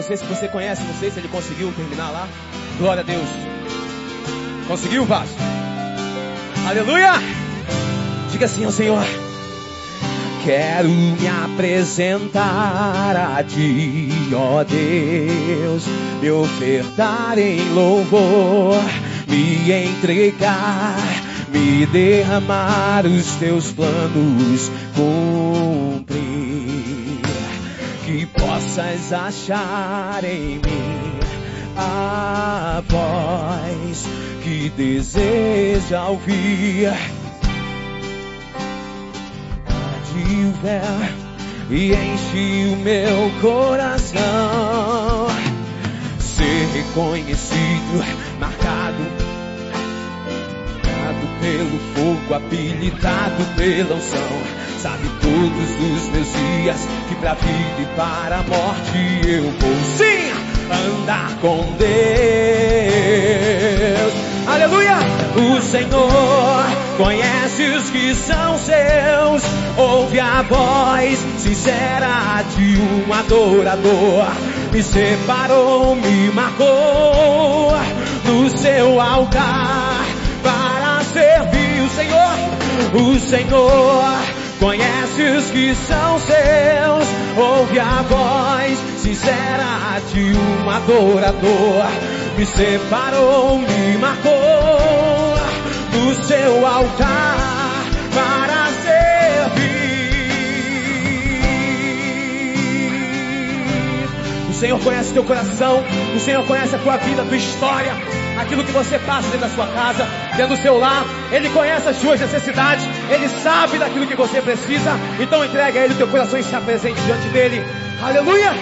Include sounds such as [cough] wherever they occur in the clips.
não sei se você conhece, não sei se ele conseguiu terminar lá. Glória a Deus. Conseguiu, Vasco? Aleluia! Diga assim ao Senhor. Quero me apresentar a ti, ó Deus, me ofertar em louvor, me entregar, me derramar os teus planos, cumprir, possas achar em mim a voz que deseja ouvir véu e enche o meu coração. Ser reconhecido, marcado, marcado pelo fogo, habilitado pela unção. Sabe todos os meus dias que pra vida e para a morte eu vou sim andar com Deus. Aleluia! O Senhor conhece os que são seus, ouve a voz sincera de um adorador. Me separou, me marcou no seu altar para servir o Senhor. O Senhor conhece os que são seus, ouve a voz sincera de um adorador. Me separou, me marcou do seu altar para servir. O Senhor conhece teu coração, o Senhor conhece a tua vida, a tua história, aquilo que você passa dentro da sua casa, dentro do seu lar. Ele conhece as suas necessidades, Ele sabe daquilo que você precisa. Então entrega a Ele o teu coração e se apresente diante dele. Aleluia!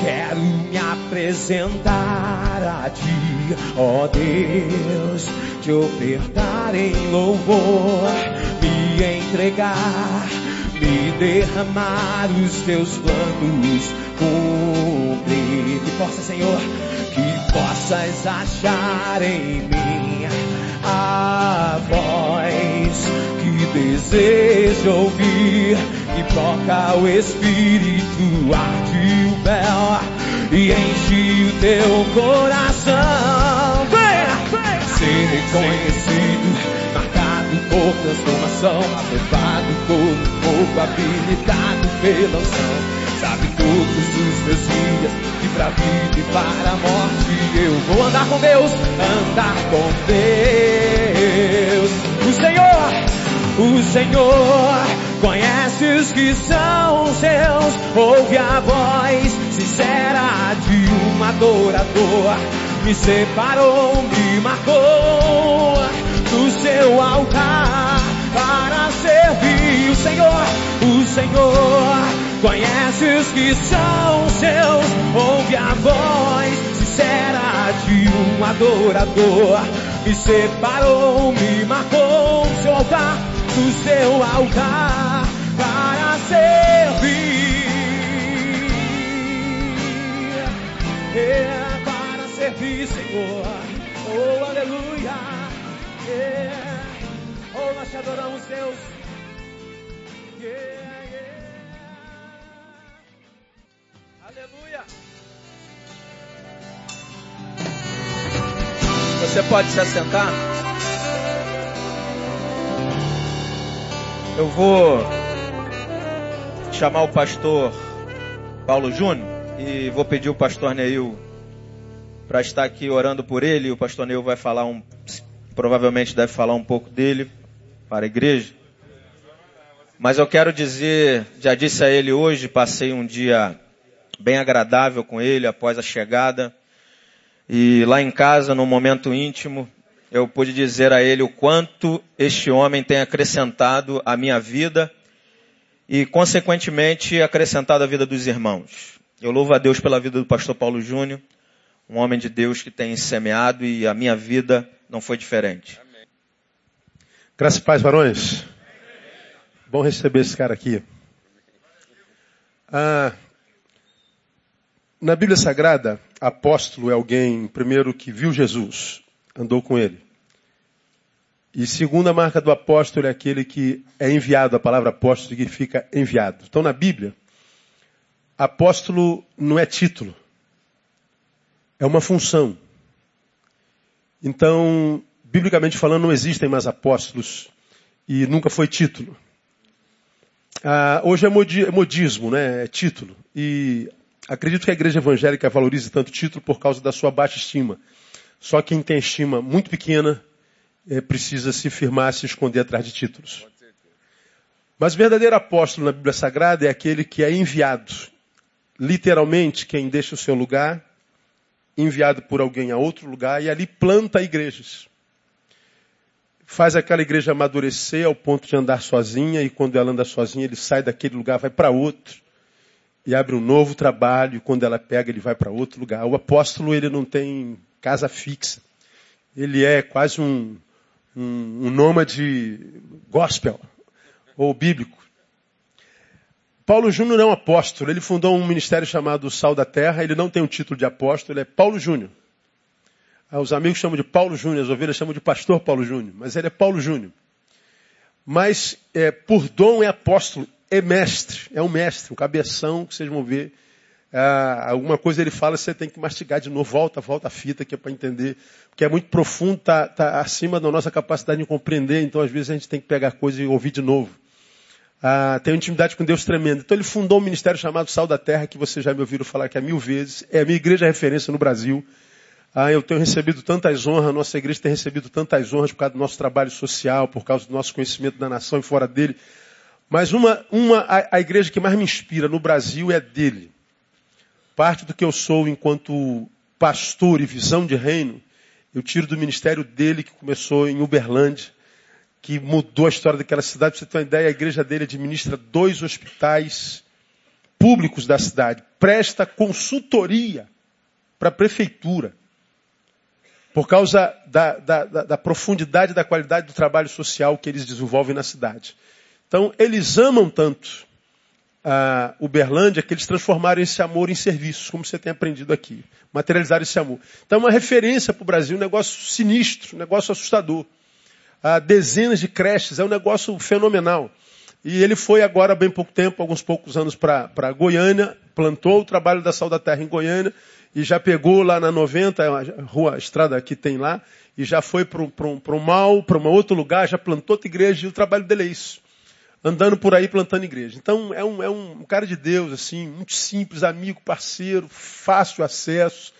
Quero me apresentar a ti, ó Deus, te ofertar em louvor, me entregar, me derramar os teus planos, cumprir. Que possa, Senhor, que possas achar em mim a voz que desejo ouvir e toca o Espírito, arde o véu e enche o teu coração. Venha, venha. Ser reconhecido, por transformação, aprovado por fogo, habilitado pela unção. Sabe todos os meus dias, e pra vida e para a morte eu vou andar com Deus, andar com Deus. O Senhor, o Senhor Conhece os que são seus, ouve a voz sincera de um adorador. Me separou, me marcou seu altar para servir o Senhor. O Senhor conhece os que são seus, ouve a voz sincera de um adorador. Me separou, me marcou do seu altar do seu altar para servir. É para servir, Senhor. Oh, aleluia. É. Oh, nós te adoramos, Deus. Yeah, yeah. Aleluia. Você pode se assentar? Eu vou chamar o pastor Paulo Júnior e vou pedir o pastor Neil para estar aqui orando por ele. O pastor Neil vai falar um, provavelmente deve falar um pouco dele para a igreja. Mas eu quero dizer, já disse a ele hoje, passei um dia bem agradável com ele após a chegada. E lá em casa, num momento íntimo, eu pude dizer a ele o quanto este homem tem acrescentado à minha vida e, consequentemente, acrescentado à vida dos irmãos. Eu louvo a Deus pela vida do pastor Paulo Júnior, um homem de Deus que tem semeado e a minha vida não foi diferente. Amém. Graças e paz, varões. Bom receber esse cara aqui. Ah, na Bíblia Sagrada, apóstolo é alguém, primeiro, que viu Jesus, andou com ele. E segunda marca do apóstolo é aquele que é enviado. A palavra apóstolo significa enviado. Então na Bíblia, apóstolo não é título. É uma função. Então, biblicamente falando, não existem mais apóstolos e nunca foi título. Ah, hoje é, é modismo, né? É título. E acredito que a igreja evangélica valorize tanto título por causa da sua baixa estima. Só quem tem estima muito pequena é, precisa se firmar, se esconder atrás de títulos. Mas o verdadeiro apóstolo na Bíblia Sagrada é aquele que é enviado. Literalmente, quem deixa o seu lugar, enviado por alguém a outro lugar e ali planta igrejas. Faz aquela igreja amadurecer ao ponto de andar sozinha e quando ela anda sozinha, ele sai daquele lugar, vai para outro e abre um novo trabalho. E quando ela pega, ele vai para outro lugar. O apóstolo, ele não tem casa fixa. Ele é quase um, um, um nômade gospel ou bíblico. Paulo Júnior é um apóstolo. Ele fundou um ministério chamado Sal da Terra. Ele não tem o um título de apóstolo, ele é Paulo Júnior. Ah, os amigos chamam de Paulo Júnior, as ovelhas chamam de Pastor Paulo Júnior, mas ele é Paulo Júnior. Mas é, por dom é apóstolo, é mestre, é um mestre, um cabeção que vocês vão ver. Ah, alguma coisa ele fala, você tem que mastigar de novo, volta, volta a fita que é para entender, porque é muito profundo, está tá acima da nossa capacidade de compreender, então às vezes a gente tem que pegar coisa e ouvir de novo ah, tem uma intimidade com Deus tremenda. Então ele fundou um ministério chamado Sal da Terra, que vocês já me ouviram falar aqui há mil vezes. É a minha igreja referência no Brasil. Ah, eu tenho recebido tantas honras, nossa igreja tem recebido tantas honras por causa do nosso trabalho social, por causa do nosso conhecimento da nação e fora dele. Mas uma, uma a, a igreja que mais me inspira no Brasil é dele. Parte do que eu sou enquanto pastor e visão de reino, eu tiro do ministério dele que começou em Uberlândia que mudou a história daquela cidade. Pra você ter uma ideia, a igreja dele administra dois hospitais públicos da cidade. Presta consultoria para a prefeitura. Por causa da, da, da, da profundidade da qualidade do trabalho social que eles desenvolvem na cidade. Então, eles amam tanto a Uberlândia que eles transformaram esse amor em serviços, como você tem aprendido aqui. Materializaram esse amor. Então, é uma referência para o Brasil, um negócio sinistro, um negócio assustador a dezenas de creches, é um negócio fenomenal. E ele foi agora, há bem pouco tempo, alguns poucos anos, para Goiânia, plantou o trabalho da Sal da Terra em Goiânia, e já pegou lá na 90, a rua, a estrada que tem lá, e já foi para um mal, para um outro lugar, já plantou outra igreja, e o trabalho dele é isso. Andando por aí plantando igreja. Então é um, é um cara de Deus, assim, muito simples, amigo, parceiro, fácil acesso,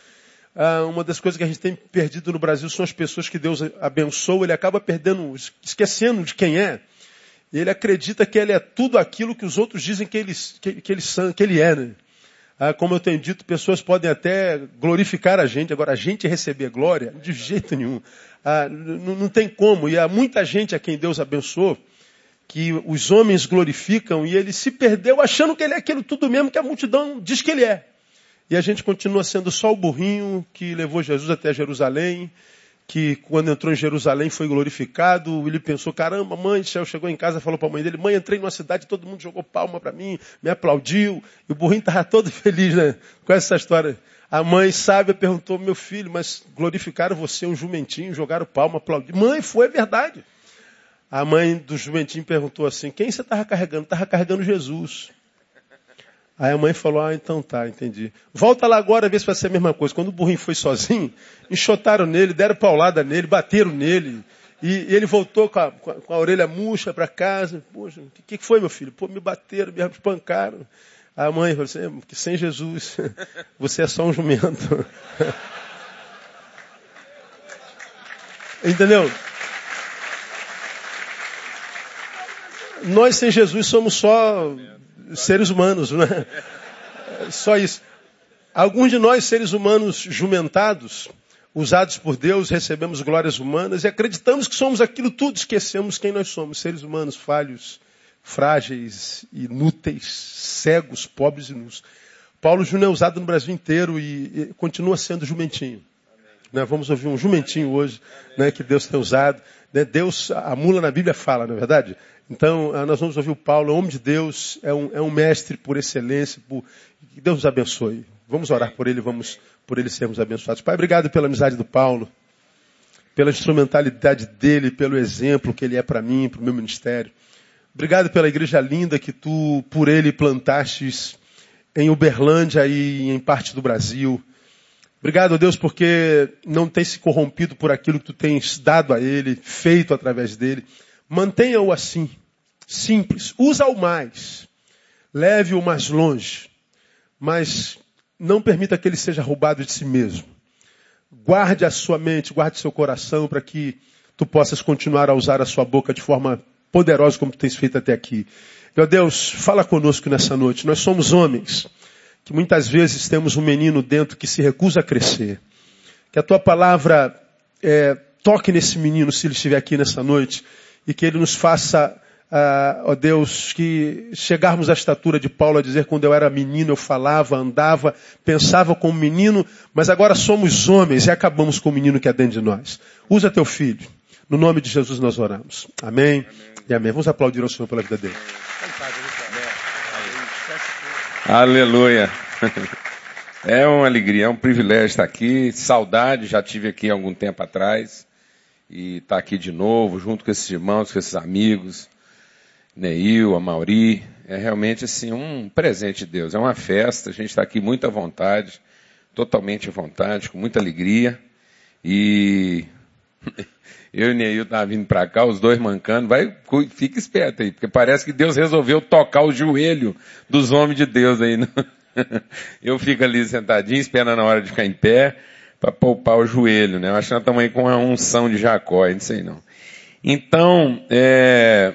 ah, uma das coisas que a gente tem perdido no Brasil são as pessoas que Deus abençoa, ele acaba perdendo, esquecendo de quem é. Ele acredita que ele é tudo aquilo que os outros dizem que ele, que, que ele, que ele é. Né? Ah, como eu tenho dito, pessoas podem até glorificar a gente, agora a gente receber glória, de jeito nenhum. Ah, não, não tem como. E há muita gente a quem Deus abençoou, que os homens glorificam e ele se perdeu achando que ele é aquilo tudo mesmo que a multidão diz que ele é. E a gente continua sendo só o burrinho que levou Jesus até Jerusalém, que quando entrou em Jerusalém foi glorificado. Ele pensou, caramba, mãe, céu chegou em casa, falou para a mãe dele, mãe, entrei numa cidade, todo mundo jogou palma para mim, me aplaudiu. E o burrinho estava [laughs] todo feliz, né? Com essa história. A mãe sábia perguntou, meu filho, mas glorificaram você, um jumentinho, jogaram palma, aplaudiram. Mãe, foi verdade. A mãe do jumentinho perguntou assim, quem você estava carregando? Estava carregando Jesus. Aí a mãe falou, ah, então tá, entendi. Volta lá agora, vê se vai ser a mesma coisa. Quando o burrinho foi sozinho, enxotaram nele, deram paulada nele, bateram nele. E, ele voltou com a, com a orelha murcha para casa. Poxa, o que, que, foi, meu filho? Pô, me bateram, me espancaram. A mãe falou assim, que sem Jesus, [laughs] você é só um jumento. [laughs] Entendeu? Nós sem Jesus somos só seres humanos, não é? Só isso. Alguns de nós, seres humanos jumentados, usados por Deus, recebemos glórias humanas e acreditamos que somos aquilo tudo, esquecemos quem nós somos, seres humanos falhos, frágeis, inúteis, cegos, pobres e nus. Paulo Júnior é usado no Brasil inteiro e, e continua sendo jumentinho. Né? Vamos ouvir um jumentinho hoje, né, que Deus tem usado. Né? Deus, a mula na Bíblia fala, não é verdade? Então, ah, nós vamos ouvir o Paulo, é um homem de Deus, é um, é um mestre por excelência, por... que Deus nos abençoe. Vamos orar por ele, vamos por ele sermos abençoados. Pai, obrigado pela amizade do Paulo, pela instrumentalidade dele, pelo exemplo que ele é para mim, para o meu ministério. Obrigado pela igreja linda que tu, por ele, plantastes em Uberlândia e em parte do Brasil. Obrigado, Deus, porque não tem se corrompido por aquilo que tu tens dado a ele, feito através dele. Mantenha-o assim, simples. Usa-o mais. Leve-o mais longe. Mas não permita que ele seja roubado de si mesmo. Guarde a sua mente, guarde seu coração para que tu possas continuar a usar a sua boca de forma poderosa como tu tens feito até aqui. Meu Deus, fala conosco nessa noite. Nós somos homens que muitas vezes temos um menino dentro que se recusa a crescer. Que a tua palavra é, toque nesse menino se ele estiver aqui nessa noite e que ele nos faça, ah, ó Deus, que chegarmos à estatura de Paulo a dizer quando eu era menino eu falava, andava, pensava como menino, mas agora somos homens e acabamos com o menino que é dentro de nós. Usa teu filho. No nome de Jesus nós oramos. Amém, amém. e amém. Vamos aplaudir ao Senhor pela vida dele. Aleluia. [laughs] É uma alegria, é um privilégio estar aqui. Saudade, já tive aqui algum tempo atrás. E estar tá aqui de novo, junto com esses irmãos, com esses amigos. Neil, a Mauri. É realmente assim um presente de Deus. É uma festa, a gente está aqui muito à vontade, totalmente à vontade, com muita alegria. E [laughs] eu e Neil tá vindo para cá, os dois mancando, vai, fica esperto aí, porque parece que Deus resolveu tocar o joelho dos homens de Deus aí. Né? [laughs] Eu fico ali sentadinho, esperando a hora de ficar em pé, para poupar o joelho, né? Eu acho que nós estamos aí com a unção de Jacó, não sei não. Então, é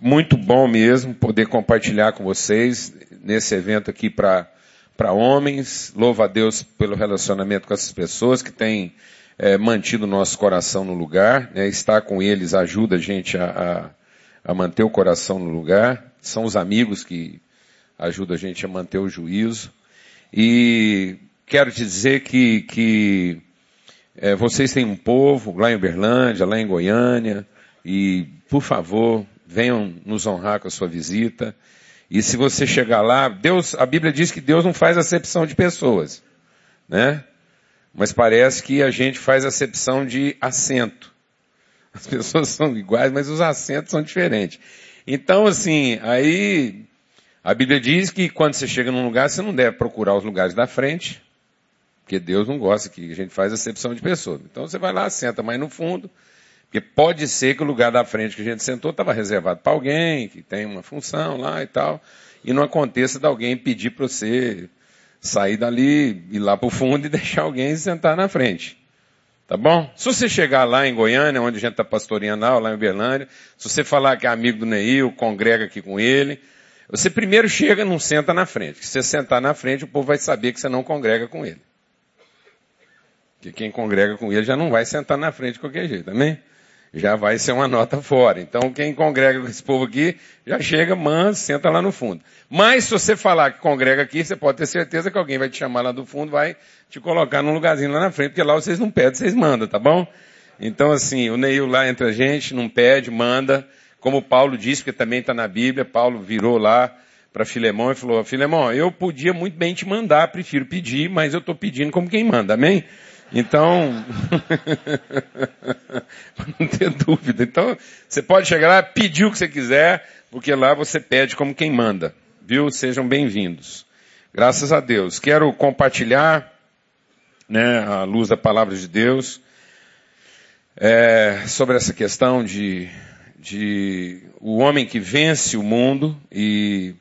muito bom mesmo poder compartilhar com vocês nesse evento aqui para para homens. Louva a Deus pelo relacionamento com essas pessoas que têm é, mantido o nosso coração no lugar. Né? Estar com eles ajuda a gente a, a, a, manter o coração no lugar. São os amigos que ajudam a gente a manter o juízo. E quero te dizer que, que é, vocês têm um povo lá em Uberlândia, lá em Goiânia, e por favor, venham nos honrar com a sua visita. E se você chegar lá, Deus, a Bíblia diz que Deus não faz acepção de pessoas, né? Mas parece que a gente faz acepção de assento. As [laughs] pessoas são iguais, mas os assentos são diferentes. Então, assim, aí a Bíblia diz que quando você chega num lugar, você não deve procurar os lugares da frente, porque Deus não gosta que a gente faz acepção de pessoas. Então você vai lá, senta mais no fundo, porque pode ser que o lugar da frente que a gente sentou estava reservado para alguém, que tem uma função lá e tal, e não aconteça de alguém pedir para você sair dali, ir lá para o fundo e [laughs] deixar alguém sentar na frente. Tá bom? Se você chegar lá em Goiânia, onde a gente está pastoreando lá em Uberlândia, se você falar que é amigo do Neil, congrega aqui com ele, você primeiro chega e não senta na frente. Se você sentar na frente, o povo vai saber que você não congrega com ele. Porque quem congrega com ele já não vai sentar na frente de qualquer jeito, amém? já vai ser uma nota fora. Então, quem congrega com esse povo aqui, já chega, manso, senta lá no fundo. Mas, se você falar que congrega aqui, você pode ter certeza que alguém vai te chamar lá do fundo, vai te colocar num lugarzinho lá na frente, porque lá vocês não pedem, vocês mandam, tá bom? Então, assim, o Neil lá entre a gente, não pede, manda. Como Paulo disse, porque também está na Bíblia, Paulo virou lá para Filemão e falou, Filemão, eu podia muito bem te mandar, prefiro pedir, mas eu estou pedindo como quem manda, amém? Então, [laughs] não ter dúvida. Então, você pode chegar lá, pedir o que você quiser, porque lá você pede como quem manda. Viu? Sejam bem-vindos. Graças a Deus. Quero compartilhar, né, a luz da palavra de Deus, é, sobre essa questão de, de o homem que vence o mundo e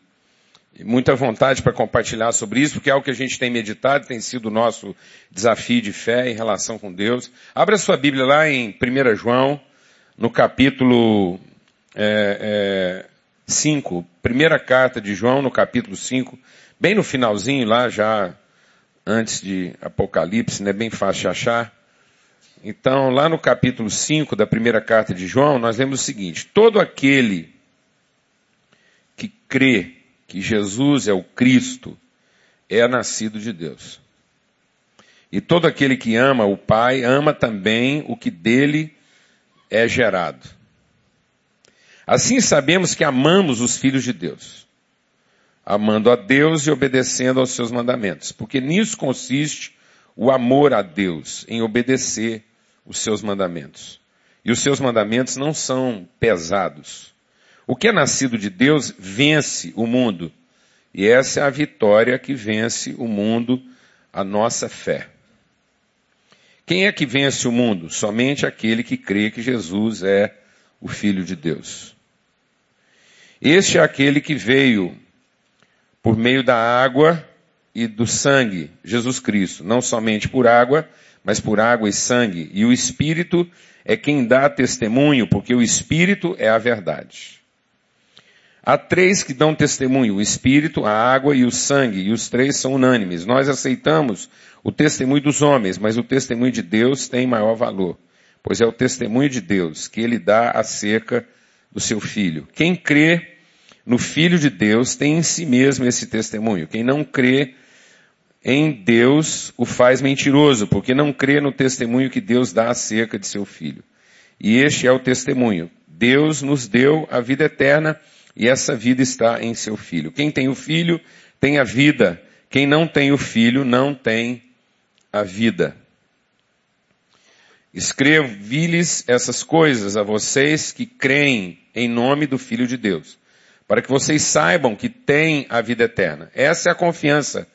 muita vontade para compartilhar sobre isso, porque é algo que a gente tem meditado, tem sido o nosso desafio de fé em relação com Deus. Abra sua Bíblia lá em 1 João, no capítulo é, é, 5, primeira carta de João, no capítulo 5, bem no finalzinho lá, já antes de Apocalipse, né, bem fácil de achar. Então, lá no capítulo 5 da primeira carta de João, nós lemos o seguinte, todo aquele que crê que Jesus é o Cristo, é nascido de Deus. E todo aquele que ama o Pai, ama também o que dele é gerado. Assim sabemos que amamos os filhos de Deus, amando a Deus e obedecendo aos seus mandamentos, porque nisso consiste o amor a Deus, em obedecer os seus mandamentos. E os seus mandamentos não são pesados. O que é nascido de Deus vence o mundo. E essa é a vitória que vence o mundo, a nossa fé. Quem é que vence o mundo? Somente aquele que crê que Jesus é o Filho de Deus. Este é aquele que veio por meio da água e do sangue, Jesus Cristo, não somente por água, mas por água e sangue. E o Espírito é quem dá testemunho, porque o Espírito é a verdade. Há três que dão testemunho, o Espírito, a água e o sangue, e os três são unânimes. Nós aceitamos o testemunho dos homens, mas o testemunho de Deus tem maior valor, pois é o testemunho de Deus que ele dá acerca do seu Filho. Quem crê no Filho de Deus tem em si mesmo esse testemunho. Quem não crê em Deus o faz mentiroso, porque não crê no testemunho que Deus dá acerca de seu Filho. E este é o testemunho. Deus nos deu a vida eterna e essa vida está em seu Filho. Quem tem o Filho tem a vida. Quem não tem o Filho não tem a vida. Escrevi-lhes essas coisas a vocês que creem em nome do Filho de Deus, para que vocês saibam que têm a vida eterna. Essa é a confiança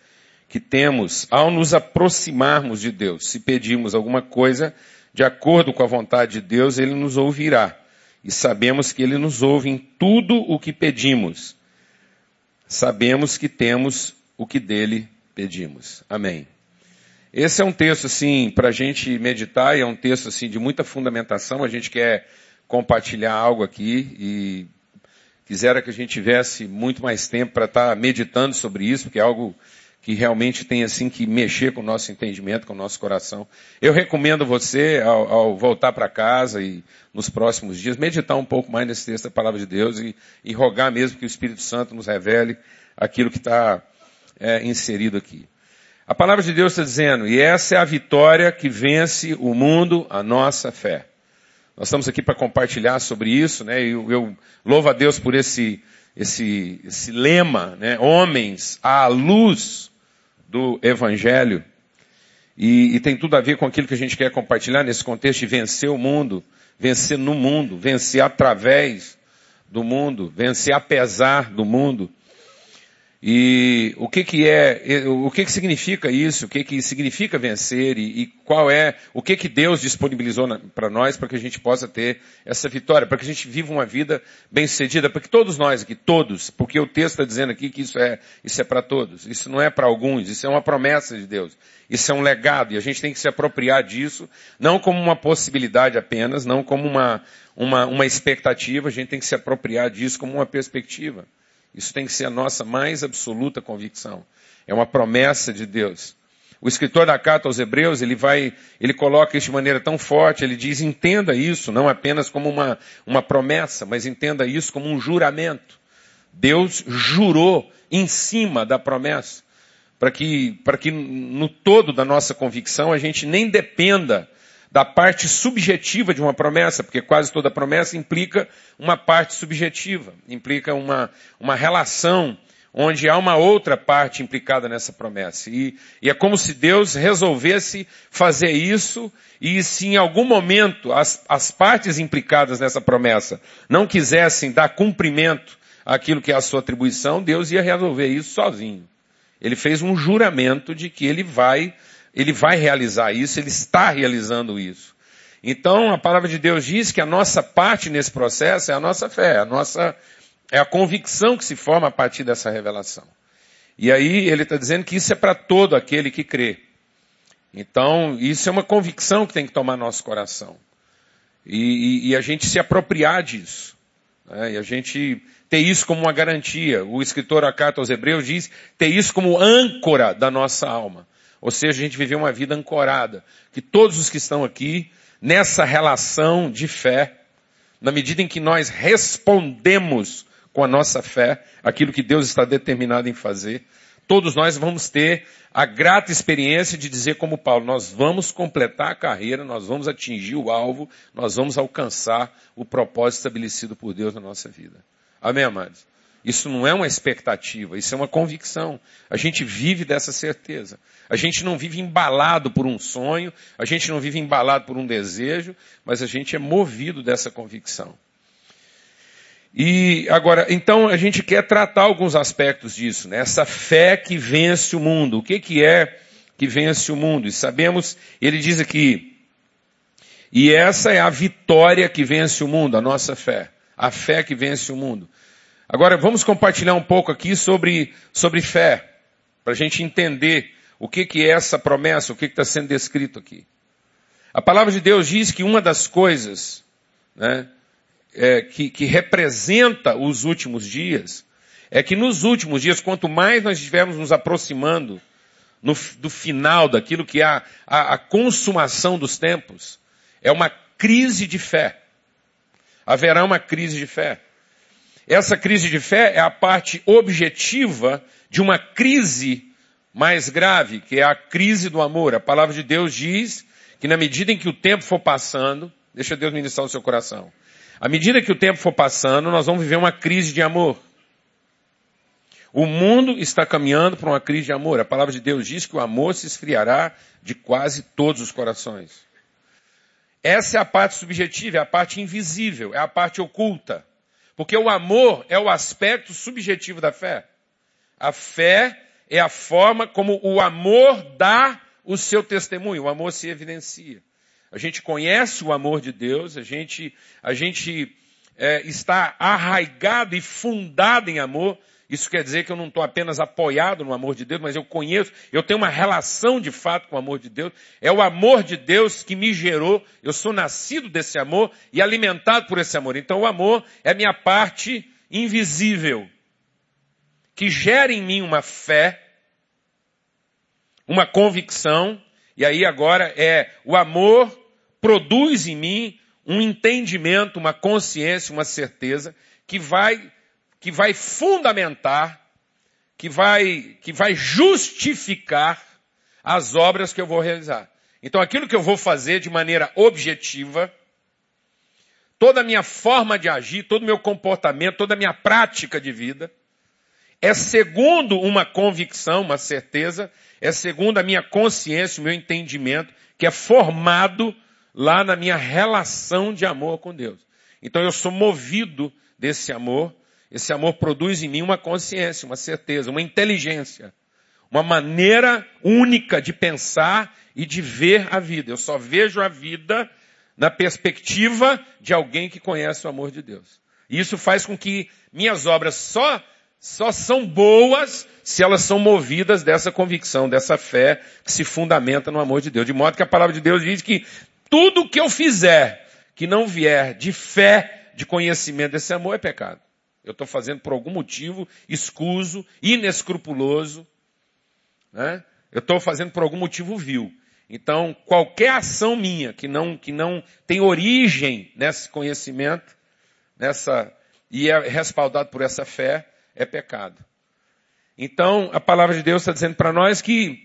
que temos ao nos aproximarmos de Deus. Se pedirmos alguma coisa de acordo com a vontade de Deus, Ele nos ouvirá. E sabemos que Ele nos ouve em tudo o que pedimos. Sabemos que temos o que dele pedimos. Amém. Esse é um texto, assim, para a gente meditar e é um texto, assim, de muita fundamentação. A gente quer compartilhar algo aqui e quisera que a gente tivesse muito mais tempo para estar tá meditando sobre isso, porque é algo que realmente tem assim que mexer com o nosso entendimento, com o nosso coração. Eu recomendo você, ao, ao voltar para casa e nos próximos dias, meditar um pouco mais nesse texto da palavra de Deus e, e rogar mesmo que o Espírito Santo nos revele aquilo que está é, inserido aqui. A palavra de Deus está dizendo, e essa é a vitória que vence o mundo, a nossa fé. Nós estamos aqui para compartilhar sobre isso, né? Eu, eu louvo a Deus por esse, esse, esse lema, né? Homens à luz do Evangelho. E, e, tem tudo a ver com aquilo que a gente quer compartilhar nesse contexto de vencer o mundo, vencer no mundo, vencer através do mundo, vencer apesar do mundo. E o que que é, o que que significa isso? O que que significa vencer e, e qual é, o que que Deus disponibilizou para nós para que a gente possa ter essa vitória, para que a gente viva uma vida bem sucedida, para que todos nós aqui, todos, porque o texto está dizendo aqui que isso é, isso é para todos, isso não é para alguns, isso é uma promessa de Deus, isso é um legado e a gente tem que se apropriar disso, não como uma possibilidade apenas, não como uma, uma, uma expectativa, a gente tem que se apropriar disso como uma perspectiva. Isso tem que ser a nossa mais absoluta convicção. É uma promessa de Deus. O escritor da carta aos Hebreus, ele vai, ele coloca isso de maneira tão forte, ele diz, entenda isso, não apenas como uma, uma promessa, mas entenda isso como um juramento. Deus jurou em cima da promessa, para que, para que no todo da nossa convicção a gente nem dependa da parte subjetiva de uma promessa, porque quase toda promessa implica uma parte subjetiva, implica uma, uma relação onde há uma outra parte implicada nessa promessa. E, e, é como se Deus resolvesse fazer isso e se em algum momento as, as partes implicadas nessa promessa não quisessem dar cumprimento àquilo que é a sua atribuição, Deus ia resolver isso sozinho. Ele fez um juramento de que ele vai ele vai realizar isso, ele está realizando isso. Então, a palavra de Deus diz que a nossa parte nesse processo é a nossa fé, a nossa, é a convicção que se forma a partir dessa revelação. E aí ele está dizendo que isso é para todo aquele que crê. Então, isso é uma convicção que tem que tomar nosso coração. E, e, e a gente se apropriar disso. Né? E a gente ter isso como uma garantia. O escritor a carta aos Hebreus diz ter isso como âncora da nossa alma. Ou seja, a gente viver uma vida ancorada. Que todos os que estão aqui, nessa relação de fé, na medida em que nós respondemos com a nossa fé, aquilo que Deus está determinado em fazer, todos nós vamos ter a grata experiência de dizer como Paulo, nós vamos completar a carreira, nós vamos atingir o alvo, nós vamos alcançar o propósito estabelecido por Deus na nossa vida. Amém, amados? Isso não é uma expectativa, isso é uma convicção. A gente vive dessa certeza. A gente não vive embalado por um sonho, a gente não vive embalado por um desejo, mas a gente é movido dessa convicção. E agora, então a gente quer tratar alguns aspectos disso, né? Essa fé que vence o mundo. O que, que é que vence o mundo. E sabemos, ele diz aqui, e essa é a vitória que vence o mundo, a nossa fé. A fé que vence o mundo. Agora vamos compartilhar um pouco aqui sobre, sobre fé, para a gente entender o que, que é essa promessa, o que está sendo descrito aqui. A palavra de Deus diz que uma das coisas né, é, que, que representa os últimos dias é que nos últimos dias, quanto mais nós estivermos nos aproximando no, do final daquilo que é a, a, a consumação dos tempos, é uma crise de fé. Haverá uma crise de fé. Essa crise de fé é a parte objetiva de uma crise mais grave, que é a crise do amor. A palavra de Deus diz que na medida em que o tempo for passando, deixa Deus ministrar o seu coração. À medida que o tempo for passando, nós vamos viver uma crise de amor. O mundo está caminhando para uma crise de amor. A palavra de Deus diz que o amor se esfriará de quase todos os corações. Essa é a parte subjetiva, é a parte invisível, é a parte oculta. Porque o amor é o aspecto subjetivo da fé. A fé é a forma como o amor dá o seu testemunho, o amor se evidencia. A gente conhece o amor de Deus, a gente, a gente é, está arraigado e fundado em amor, isso quer dizer que eu não estou apenas apoiado no amor de Deus, mas eu conheço, eu tenho uma relação de fato com o amor de Deus. É o amor de Deus que me gerou, eu sou nascido desse amor e alimentado por esse amor. Então o amor é minha parte invisível, que gera em mim uma fé, uma convicção, e aí agora é o amor produz em mim um entendimento, uma consciência, uma certeza que vai que vai fundamentar, que vai, que vai justificar as obras que eu vou realizar. Então aquilo que eu vou fazer de maneira objetiva, toda a minha forma de agir, todo o meu comportamento, toda a minha prática de vida, é segundo uma convicção, uma certeza, é segundo a minha consciência, o meu entendimento, que é formado lá na minha relação de amor com Deus. Então eu sou movido desse amor esse amor produz em mim uma consciência, uma certeza, uma inteligência, uma maneira única de pensar e de ver a vida. Eu só vejo a vida na perspectiva de alguém que conhece o amor de Deus. E isso faz com que minhas obras só só são boas se elas são movidas dessa convicção, dessa fé que se fundamenta no amor de Deus. De modo que a palavra de Deus diz que tudo que eu fizer que não vier de fé, de conhecimento desse amor é pecado. Eu estou fazendo por algum motivo escuso, inescrupuloso. Né? Eu estou fazendo por algum motivo vil. Então, qualquer ação minha que não, que não tem origem nesse conhecimento, nessa, e é respaldado por essa fé, é pecado. Então, a palavra de Deus está dizendo para nós que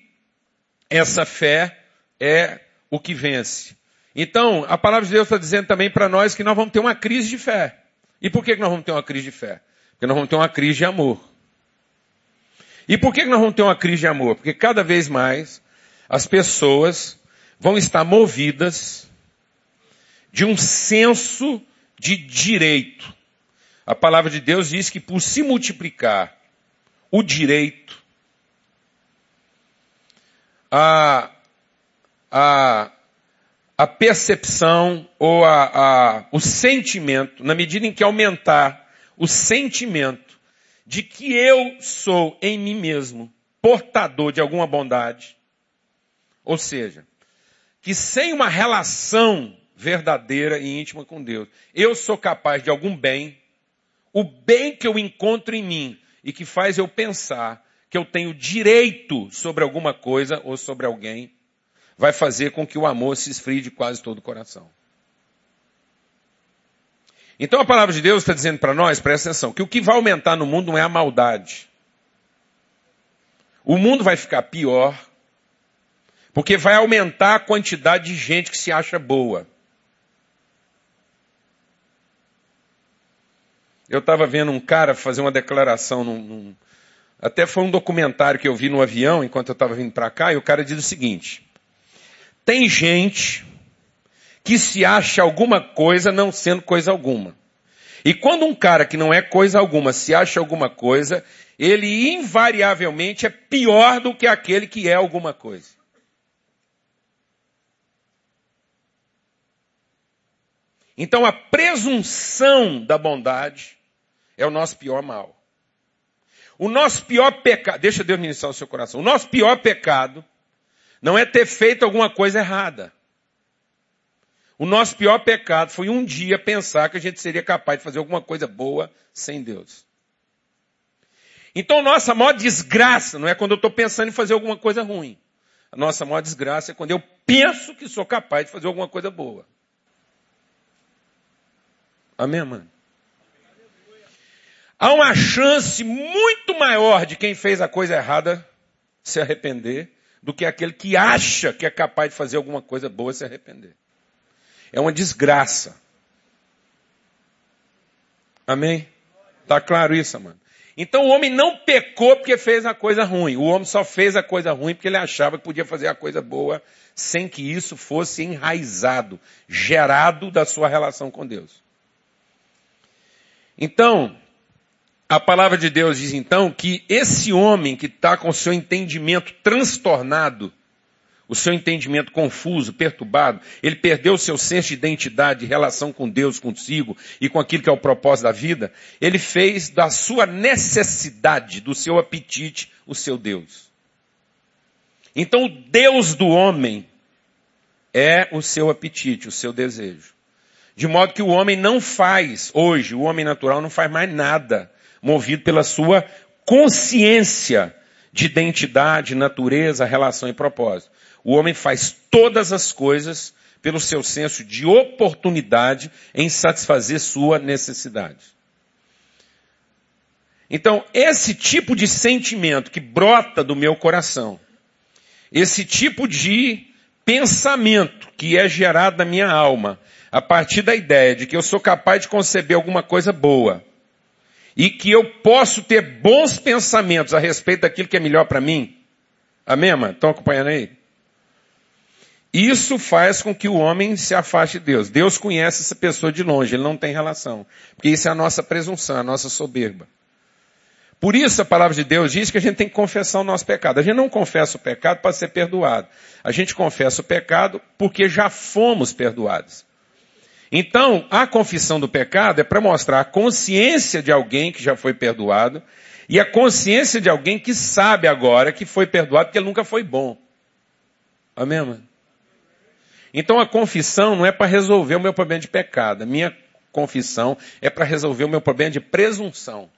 essa fé é o que vence. Então, a palavra de Deus está dizendo também para nós que nós vamos ter uma crise de fé. E por que nós vamos ter uma crise de fé? Porque nós vamos ter uma crise de amor. E por que nós vamos ter uma crise de amor? Porque cada vez mais as pessoas vão estar movidas de um senso de direito. A palavra de Deus diz que por se multiplicar o direito, a, a, a percepção ou a, a, o sentimento, na medida em que aumentar o sentimento de que eu sou em mim mesmo portador de alguma bondade, ou seja, que sem uma relação verdadeira e íntima com Deus, eu sou capaz de algum bem, o bem que eu encontro em mim e que faz eu pensar que eu tenho direito sobre alguma coisa ou sobre alguém, vai fazer com que o amor se esfrie de quase todo o coração. Então a palavra de Deus está dizendo para nós, presta atenção, que o que vai aumentar no mundo não é a maldade. O mundo vai ficar pior, porque vai aumentar a quantidade de gente que se acha boa. Eu estava vendo um cara fazer uma declaração num, num, até foi um documentário que eu vi no avião enquanto eu estava vindo para cá, e o cara diz o seguinte: tem gente que se acha alguma coisa não sendo coisa alguma. E quando um cara que não é coisa alguma se acha alguma coisa, ele invariavelmente é pior do que aquele que é alguma coisa. Então a presunção da bondade é o nosso pior mal. O nosso pior pecado, deixa Deus ministrar o seu coração. O nosso pior pecado não é ter feito alguma coisa errada. O nosso pior pecado foi um dia pensar que a gente seria capaz de fazer alguma coisa boa sem Deus. Então, nossa maior desgraça não é quando eu estou pensando em fazer alguma coisa ruim. A nossa maior desgraça é quando eu penso que sou capaz de fazer alguma coisa boa. Amém, mano? Há uma chance muito maior de quem fez a coisa errada se arrepender do que aquele que acha que é capaz de fazer alguma coisa boa se arrepender. É uma desgraça. Amém? Tá claro isso, mano? Então o homem não pecou porque fez a coisa ruim. O homem só fez a coisa ruim porque ele achava que podia fazer a coisa boa sem que isso fosse enraizado, gerado da sua relação com Deus. Então, a palavra de Deus diz então que esse homem que está com o seu entendimento transtornado, o seu entendimento confuso, perturbado, ele perdeu o seu senso de identidade, relação com Deus, consigo e com aquilo que é o propósito da vida, ele fez da sua necessidade, do seu apetite, o seu Deus. Então o Deus do homem é o seu apetite, o seu desejo. De modo que o homem não faz, hoje, o homem natural não faz mais nada movido pela sua consciência de identidade, natureza, relação e propósito. O homem faz todas as coisas pelo seu senso de oportunidade em satisfazer sua necessidade. Então, esse tipo de sentimento que brota do meu coração, esse tipo de pensamento que é gerado na minha alma, a partir da ideia de que eu sou capaz de conceber alguma coisa boa, e que eu posso ter bons pensamentos a respeito daquilo que é melhor para mim. Amém, mano? Estão acompanhando aí? Isso faz com que o homem se afaste de Deus. Deus conhece essa pessoa de longe, ele não tem relação. Porque isso é a nossa presunção, a nossa soberba. Por isso a palavra de Deus diz que a gente tem que confessar o nosso pecado. A gente não confessa o pecado para ser perdoado. A gente confessa o pecado porque já fomos perdoados. Então, a confissão do pecado é para mostrar a consciência de alguém que já foi perdoado e a consciência de alguém que sabe agora que foi perdoado porque ele nunca foi bom. Amém, mano? Então a confissão não é para resolver o meu problema de pecado. A minha confissão é para resolver o meu problema de presunção.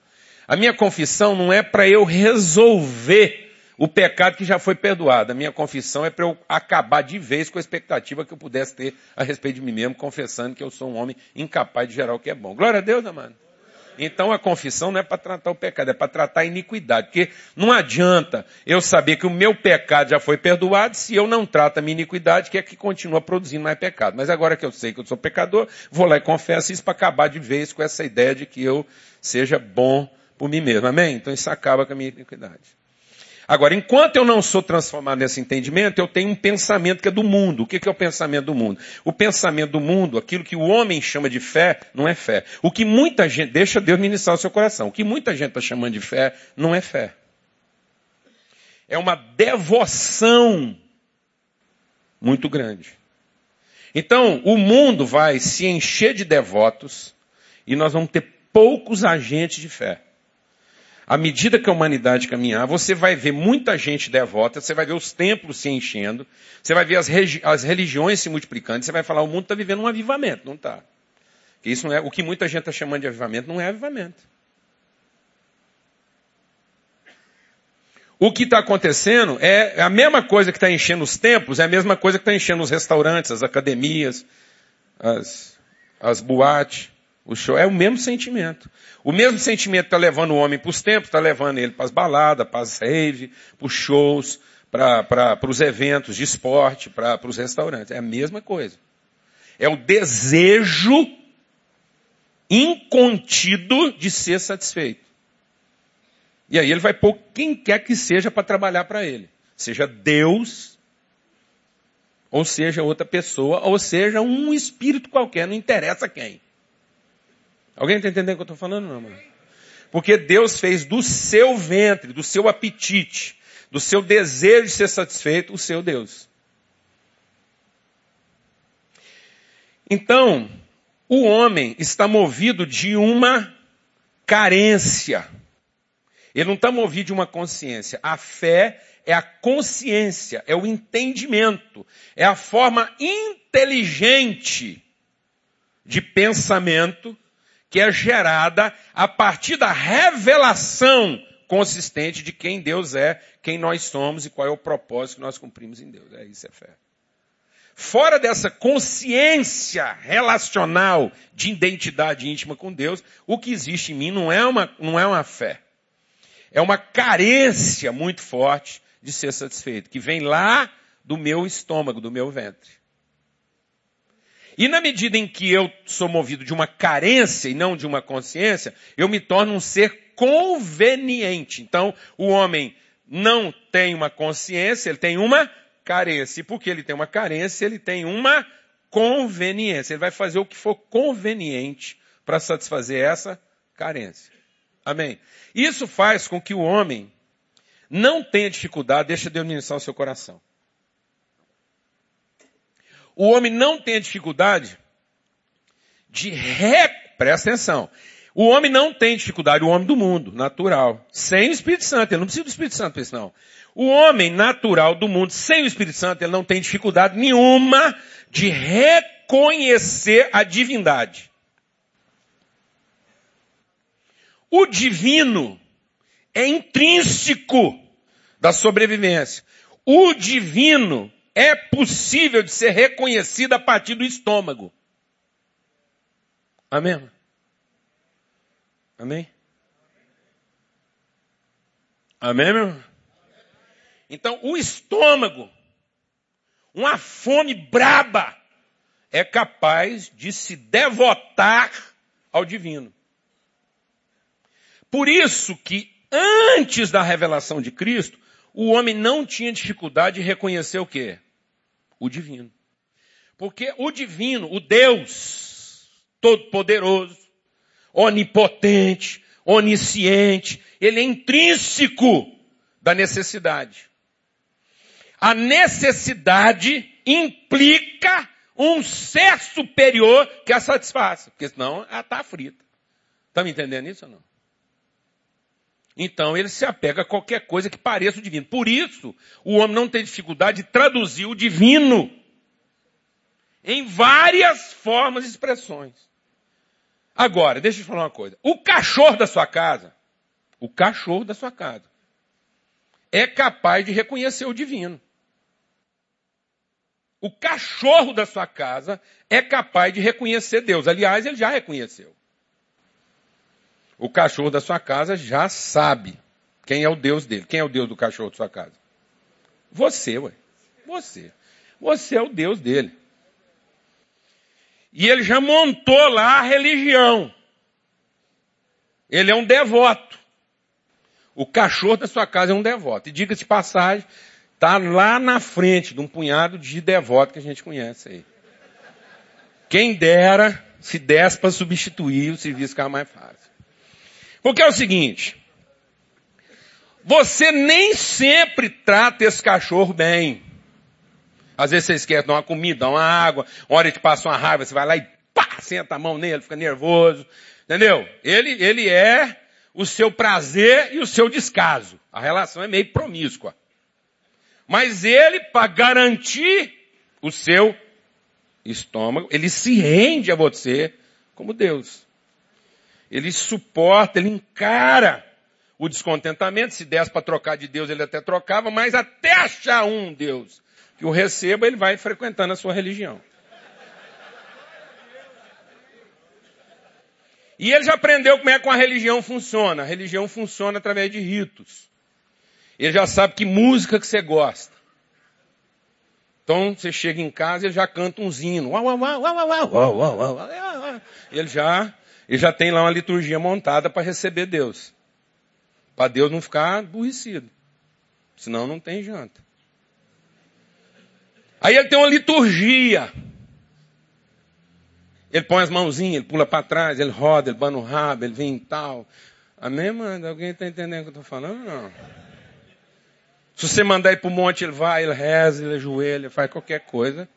A minha confissão não é para eu resolver o pecado que já foi perdoado. A minha confissão é para eu acabar de vez com a expectativa que eu pudesse ter a respeito de mim mesmo, confessando que eu sou um homem incapaz de gerar o que é bom. Glória a Deus, amado. Então a confissão não é para tratar o pecado, é para tratar a iniquidade. Porque não adianta eu saber que o meu pecado já foi perdoado se eu não trato a minha iniquidade, que é que continua produzindo mais pecado. Mas agora que eu sei que eu sou pecador, vou lá e confesso isso para acabar de vez com essa ideia de que eu seja bom por mim mesmo. Amém? Então isso acaba com a minha iniquidade. Agora, enquanto eu não sou transformado nesse entendimento, eu tenho um pensamento que é do mundo. O que é o pensamento do mundo? O pensamento do mundo, aquilo que o homem chama de fé, não é fé. O que muita gente, deixa Deus ministrar o seu coração, o que muita gente está chamando de fé, não é fé. É uma devoção muito grande. Então, o mundo vai se encher de devotos e nós vamos ter poucos agentes de fé à medida que a humanidade caminhar, você vai ver muita gente devota, você vai ver os templos se enchendo, você vai ver as, as religiões se multiplicando, você vai falar, o mundo está vivendo um avivamento, não está. Isso não é, o que muita gente está chamando de avivamento não é avivamento. O que está acontecendo é a mesma coisa que está enchendo os templos, é a mesma coisa que está enchendo os restaurantes, as academias, as, as boates. O show é o mesmo sentimento. O mesmo sentimento está levando o homem para os tempos, está levando ele para as baladas, para as rave, para os shows, para os eventos de esporte, para os restaurantes. É a mesma coisa. É o desejo incontido de ser satisfeito. E aí ele vai pôr quem quer que seja para trabalhar para ele. Seja Deus, ou seja outra pessoa, ou seja um espírito qualquer, não interessa quem. Alguém está entendendo o que eu estou falando, não, mano? Porque Deus fez do seu ventre, do seu apetite, do seu desejo de ser satisfeito, o seu Deus. Então, O homem está movido de uma carência. Ele não está movido de uma consciência. A fé é a consciência, é o entendimento, é a forma inteligente de pensamento que é gerada a partir da revelação consistente de quem Deus é, quem nós somos e qual é o propósito que nós cumprimos em Deus. É isso, é fé. Fora dessa consciência relacional de identidade íntima com Deus, o que existe em mim não é uma, não é uma fé. É uma carência muito forte de ser satisfeito, que vem lá do meu estômago, do meu ventre. E na medida em que eu sou movido de uma carência e não de uma consciência, eu me torno um ser conveniente. Então, o homem não tem uma consciência, ele tem uma carência. E porque ele tem uma carência, ele tem uma conveniência. Ele vai fazer o que for conveniente para satisfazer essa carência. Amém? Isso faz com que o homem não tenha dificuldade, deixa Deus ministrar o seu coração. O homem não tem dificuldade de re... Presta atenção. O homem não tem dificuldade, o homem do mundo, natural. Sem o Espírito Santo. Ele não precisa do Espírito Santo para isso, não. O homem natural do mundo, sem o Espírito Santo, ele não tem dificuldade nenhuma de reconhecer a divindade. O divino é intrínseco da sobrevivência. O divino é possível de ser reconhecido a partir do estômago. Amém? Amém? Amém, meu? Então, o estômago, uma fome braba, é capaz de se devotar ao divino. Por isso que antes da revelação de Cristo, o homem não tinha dificuldade de reconhecer o quê? O divino. Porque o divino, o Deus todo-poderoso, onipotente, onisciente, ele é intrínseco da necessidade. A necessidade implica um ser superior que a satisfaça, porque senão ela está frita. Está me entendendo isso ou não? Então ele se apega a qualquer coisa que pareça o divino. Por isso, o homem não tem dificuldade de traduzir o divino em várias formas e expressões. Agora, deixa eu falar uma coisa. O cachorro da sua casa, o cachorro da sua casa, é capaz de reconhecer o divino. O cachorro da sua casa é capaz de reconhecer Deus. Aliás, ele já reconheceu. O cachorro da sua casa já sabe quem é o Deus dele. Quem é o Deus do cachorro da sua casa? Você, ué. Você. Você é o Deus dele. E ele já montou lá a religião. Ele é um devoto. O cachorro da sua casa é um devoto. E diga-se de passagem, está lá na frente de um punhado de devotos que a gente conhece aí. Quem dera se desse para substituir o serviço ficar mais fácil. Porque é o seguinte, você nem sempre trata esse cachorro bem. Às vezes você esquece dar uma comida, dar uma água, uma hora que passa uma raiva, você vai lá e pá, senta a mão nele, fica nervoso. Entendeu? Ele, ele é o seu prazer e o seu descaso. A relação é meio promíscua. Mas ele, para garantir o seu estômago, ele se rende a você como Deus. Ele suporta, ele encara o descontentamento. Se desse para trocar de Deus, ele até trocava, mas até achar um Deus que o receba, ele vai frequentando a sua religião. E ele já aprendeu como é que uma religião funciona. A religião funciona através de ritos. Ele já sabe que música que você gosta. Então você chega em casa e ele já canta um zino. Ele já, ele já tem lá uma liturgia montada para receber Deus. Para Deus não ficar aborrecido. Senão não tem janta. Aí ele tem uma liturgia. Ele põe as mãozinhas, ele pula para trás, ele roda, ele bana o rabo, ele vem e tal. Amém, mano? Alguém está entendendo o que eu estou falando? Não. Se você mandar ir para o monte, ele vai, ele reza, ele ajoelha, faz qualquer coisa.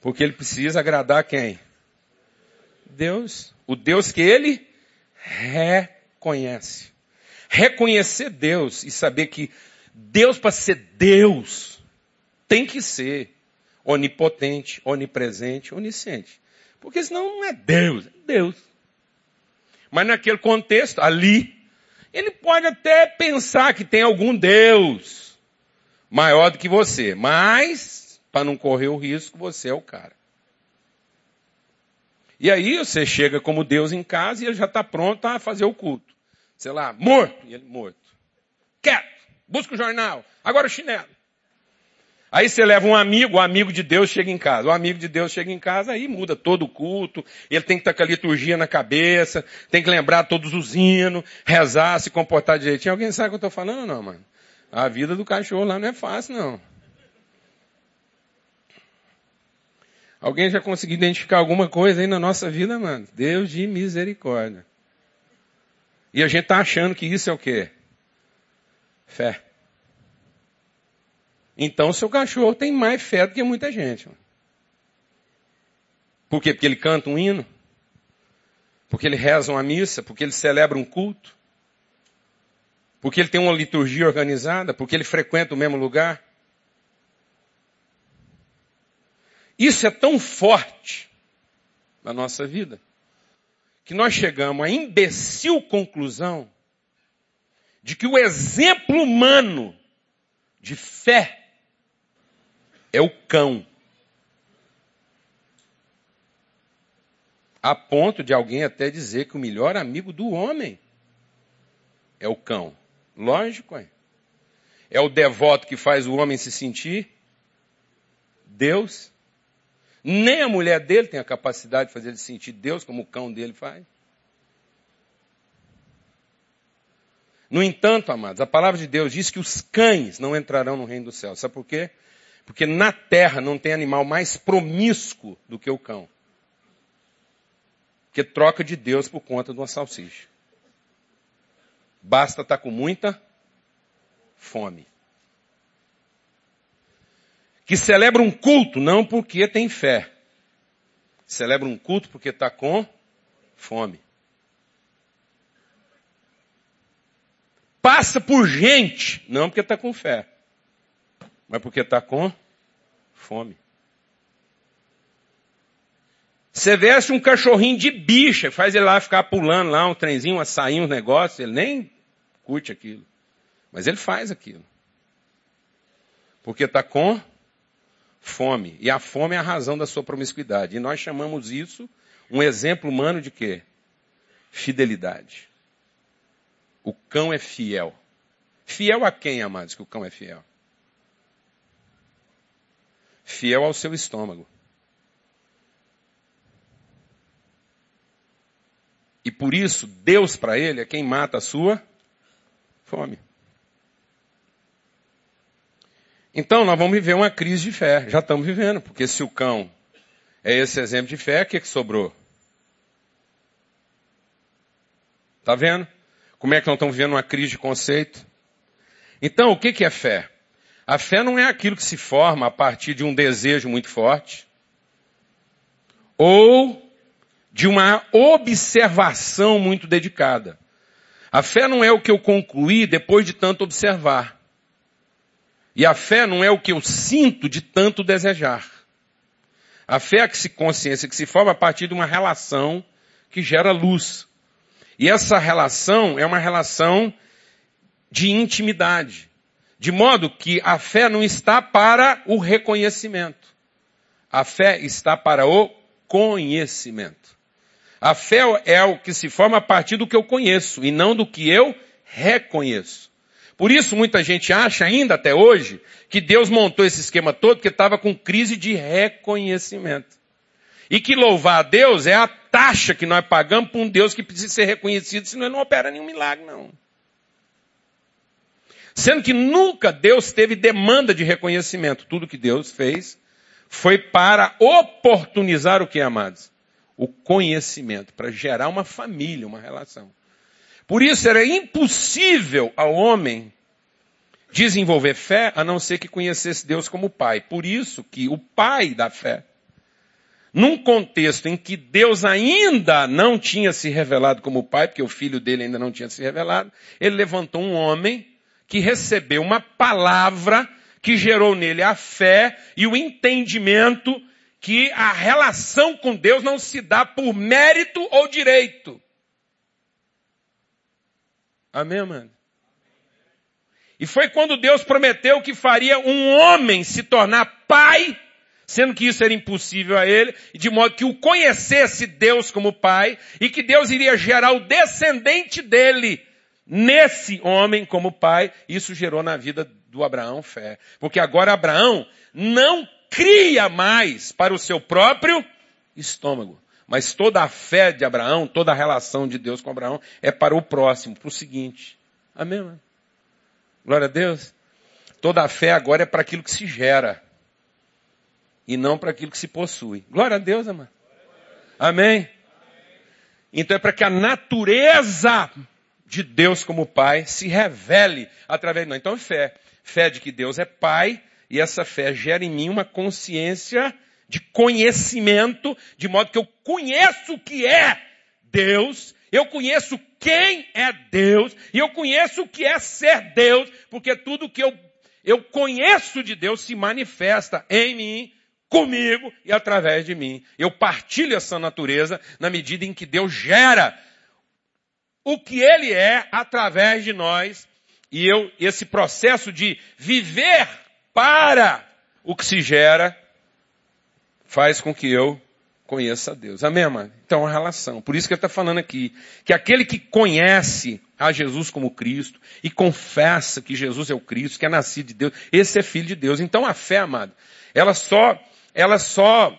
Porque ele precisa agradar quem? Deus. O Deus que ele reconhece. Reconhecer Deus e saber que Deus, para ser Deus, tem que ser onipotente, onipresente, onisciente. Porque senão não é Deus, é Deus. Mas naquele contexto, ali, ele pode até pensar que tem algum Deus maior do que você, mas, para não correr o risco, você é o cara. E aí você chega como Deus em casa e ele já está pronto a fazer o culto. Sei lá, morto. E ele morto. Quieto. Busca o jornal. Agora o chinelo. Aí você leva um amigo, o amigo de Deus chega em casa. O amigo de Deus chega em casa, aí muda todo o culto. Ele tem que estar com a liturgia na cabeça, tem que lembrar todos os hinos, rezar, se comportar direitinho. Alguém sabe o que eu estou falando não, mano? A vida do cachorro lá não é fácil, não. Alguém já conseguiu identificar alguma coisa aí na nossa vida, mano? Deus de misericórdia. E a gente tá achando que isso é o quê? Fé. Então seu cachorro tem mais fé do que muita gente. Por quê? Porque ele canta um hino? Porque ele reza uma missa? Porque ele celebra um culto? Porque ele tem uma liturgia organizada? Porque ele frequenta o mesmo lugar? Isso é tão forte na nossa vida que nós chegamos à imbecil conclusão de que o exemplo humano de fé é o cão. A ponto de alguém até dizer que o melhor amigo do homem é o cão. Lógico, é. É o devoto que faz o homem se sentir Deus. Nem a mulher dele tem a capacidade de fazer ele sentir Deus como o cão dele faz. No entanto, amados, a palavra de Deus diz que os cães não entrarão no reino do céu. Sabe por quê? Porque na terra não tem animal mais promíscuo do que o cão. Que troca de Deus por conta de uma salsicha. Basta estar tá com muita fome. Que celebra um culto não porque tem fé. Celebra um culto porque está com fome. Passa por gente, não porque está com fé mas porque está com fome. Você veste um cachorrinho de bicha, faz ele lá ficar pulando lá, um trenzinho, um açaí, um negócio, ele nem curte aquilo. Mas ele faz aquilo. Porque está com fome. E a fome é a razão da sua promiscuidade. E nós chamamos isso um exemplo humano de quê? Fidelidade. O cão é fiel. Fiel a quem, amados, que o cão é fiel? fiel ao seu estômago. E por isso, Deus para ele é quem mata a sua fome. Então, nós vamos viver uma crise de fé. Já estamos vivendo, porque se o cão é esse exemplo de fé, o que, que sobrou? Está vendo? Como é que nós estamos vivendo uma crise de conceito? Então, o que, que é fé? A fé não é aquilo que se forma a partir de um desejo muito forte ou de uma observação muito dedicada. A fé não é o que eu concluí depois de tanto observar. E a fé não é o que eu sinto de tanto desejar. A fé é que se consciência que se forma a partir de uma relação que gera luz. E essa relação é uma relação de intimidade. De modo que a fé não está para o reconhecimento. A fé está para o conhecimento. A fé é o que se forma a partir do que eu conheço e não do que eu reconheço. Por isso muita gente acha ainda até hoje que Deus montou esse esquema todo porque estava com crise de reconhecimento. E que louvar a Deus é a taxa que nós pagamos para um Deus que precisa ser reconhecido, senão ele não opera nenhum milagre, não. Sendo que nunca Deus teve demanda de reconhecimento. Tudo que Deus fez foi para oportunizar o que, amados? O conhecimento, para gerar uma família, uma relação. Por isso era impossível ao homem desenvolver fé a não ser que conhecesse Deus como Pai. Por isso que o Pai da fé num contexto em que Deus ainda não tinha se revelado como pai, porque o filho dele ainda não tinha se revelado, ele levantou um homem que recebeu uma palavra que gerou nele a fé e o entendimento que a relação com Deus não se dá por mérito ou direito. Amém, mano? E foi quando Deus prometeu que faria um homem se tornar pai sendo que isso era impossível a ele, de modo que o conhecesse Deus como pai, e que Deus iria gerar o descendente dele nesse homem como pai, isso gerou na vida do Abraão fé. Porque agora Abraão não cria mais para o seu próprio estômago. Mas toda a fé de Abraão, toda a relação de Deus com Abraão é para o próximo, para o seguinte. Amém? Mano? Glória a Deus. Toda a fé agora é para aquilo que se gera e não para aquilo que se possui. Glória a Deus, amado. Amém? Então é para que a natureza de Deus como Pai se revele através de nós. Então fé. Fé de que Deus é Pai e essa fé gera em mim uma consciência de conhecimento, de modo que eu conheço o que é Deus, eu conheço quem é Deus e eu conheço o que é ser Deus, porque tudo que eu, eu conheço de Deus se manifesta em mim comigo e através de mim. Eu partilho essa natureza na medida em que Deus gera o que Ele é através de nós. E eu, esse processo de viver para o que se gera, faz com que eu conheça a Deus. Amém, mano? Então, a relação. Por isso que ele está falando aqui, que aquele que conhece a Jesus como Cristo e confessa que Jesus é o Cristo, que é nascido de Deus, esse é filho de Deus. Então, a fé, amado, ela só ela só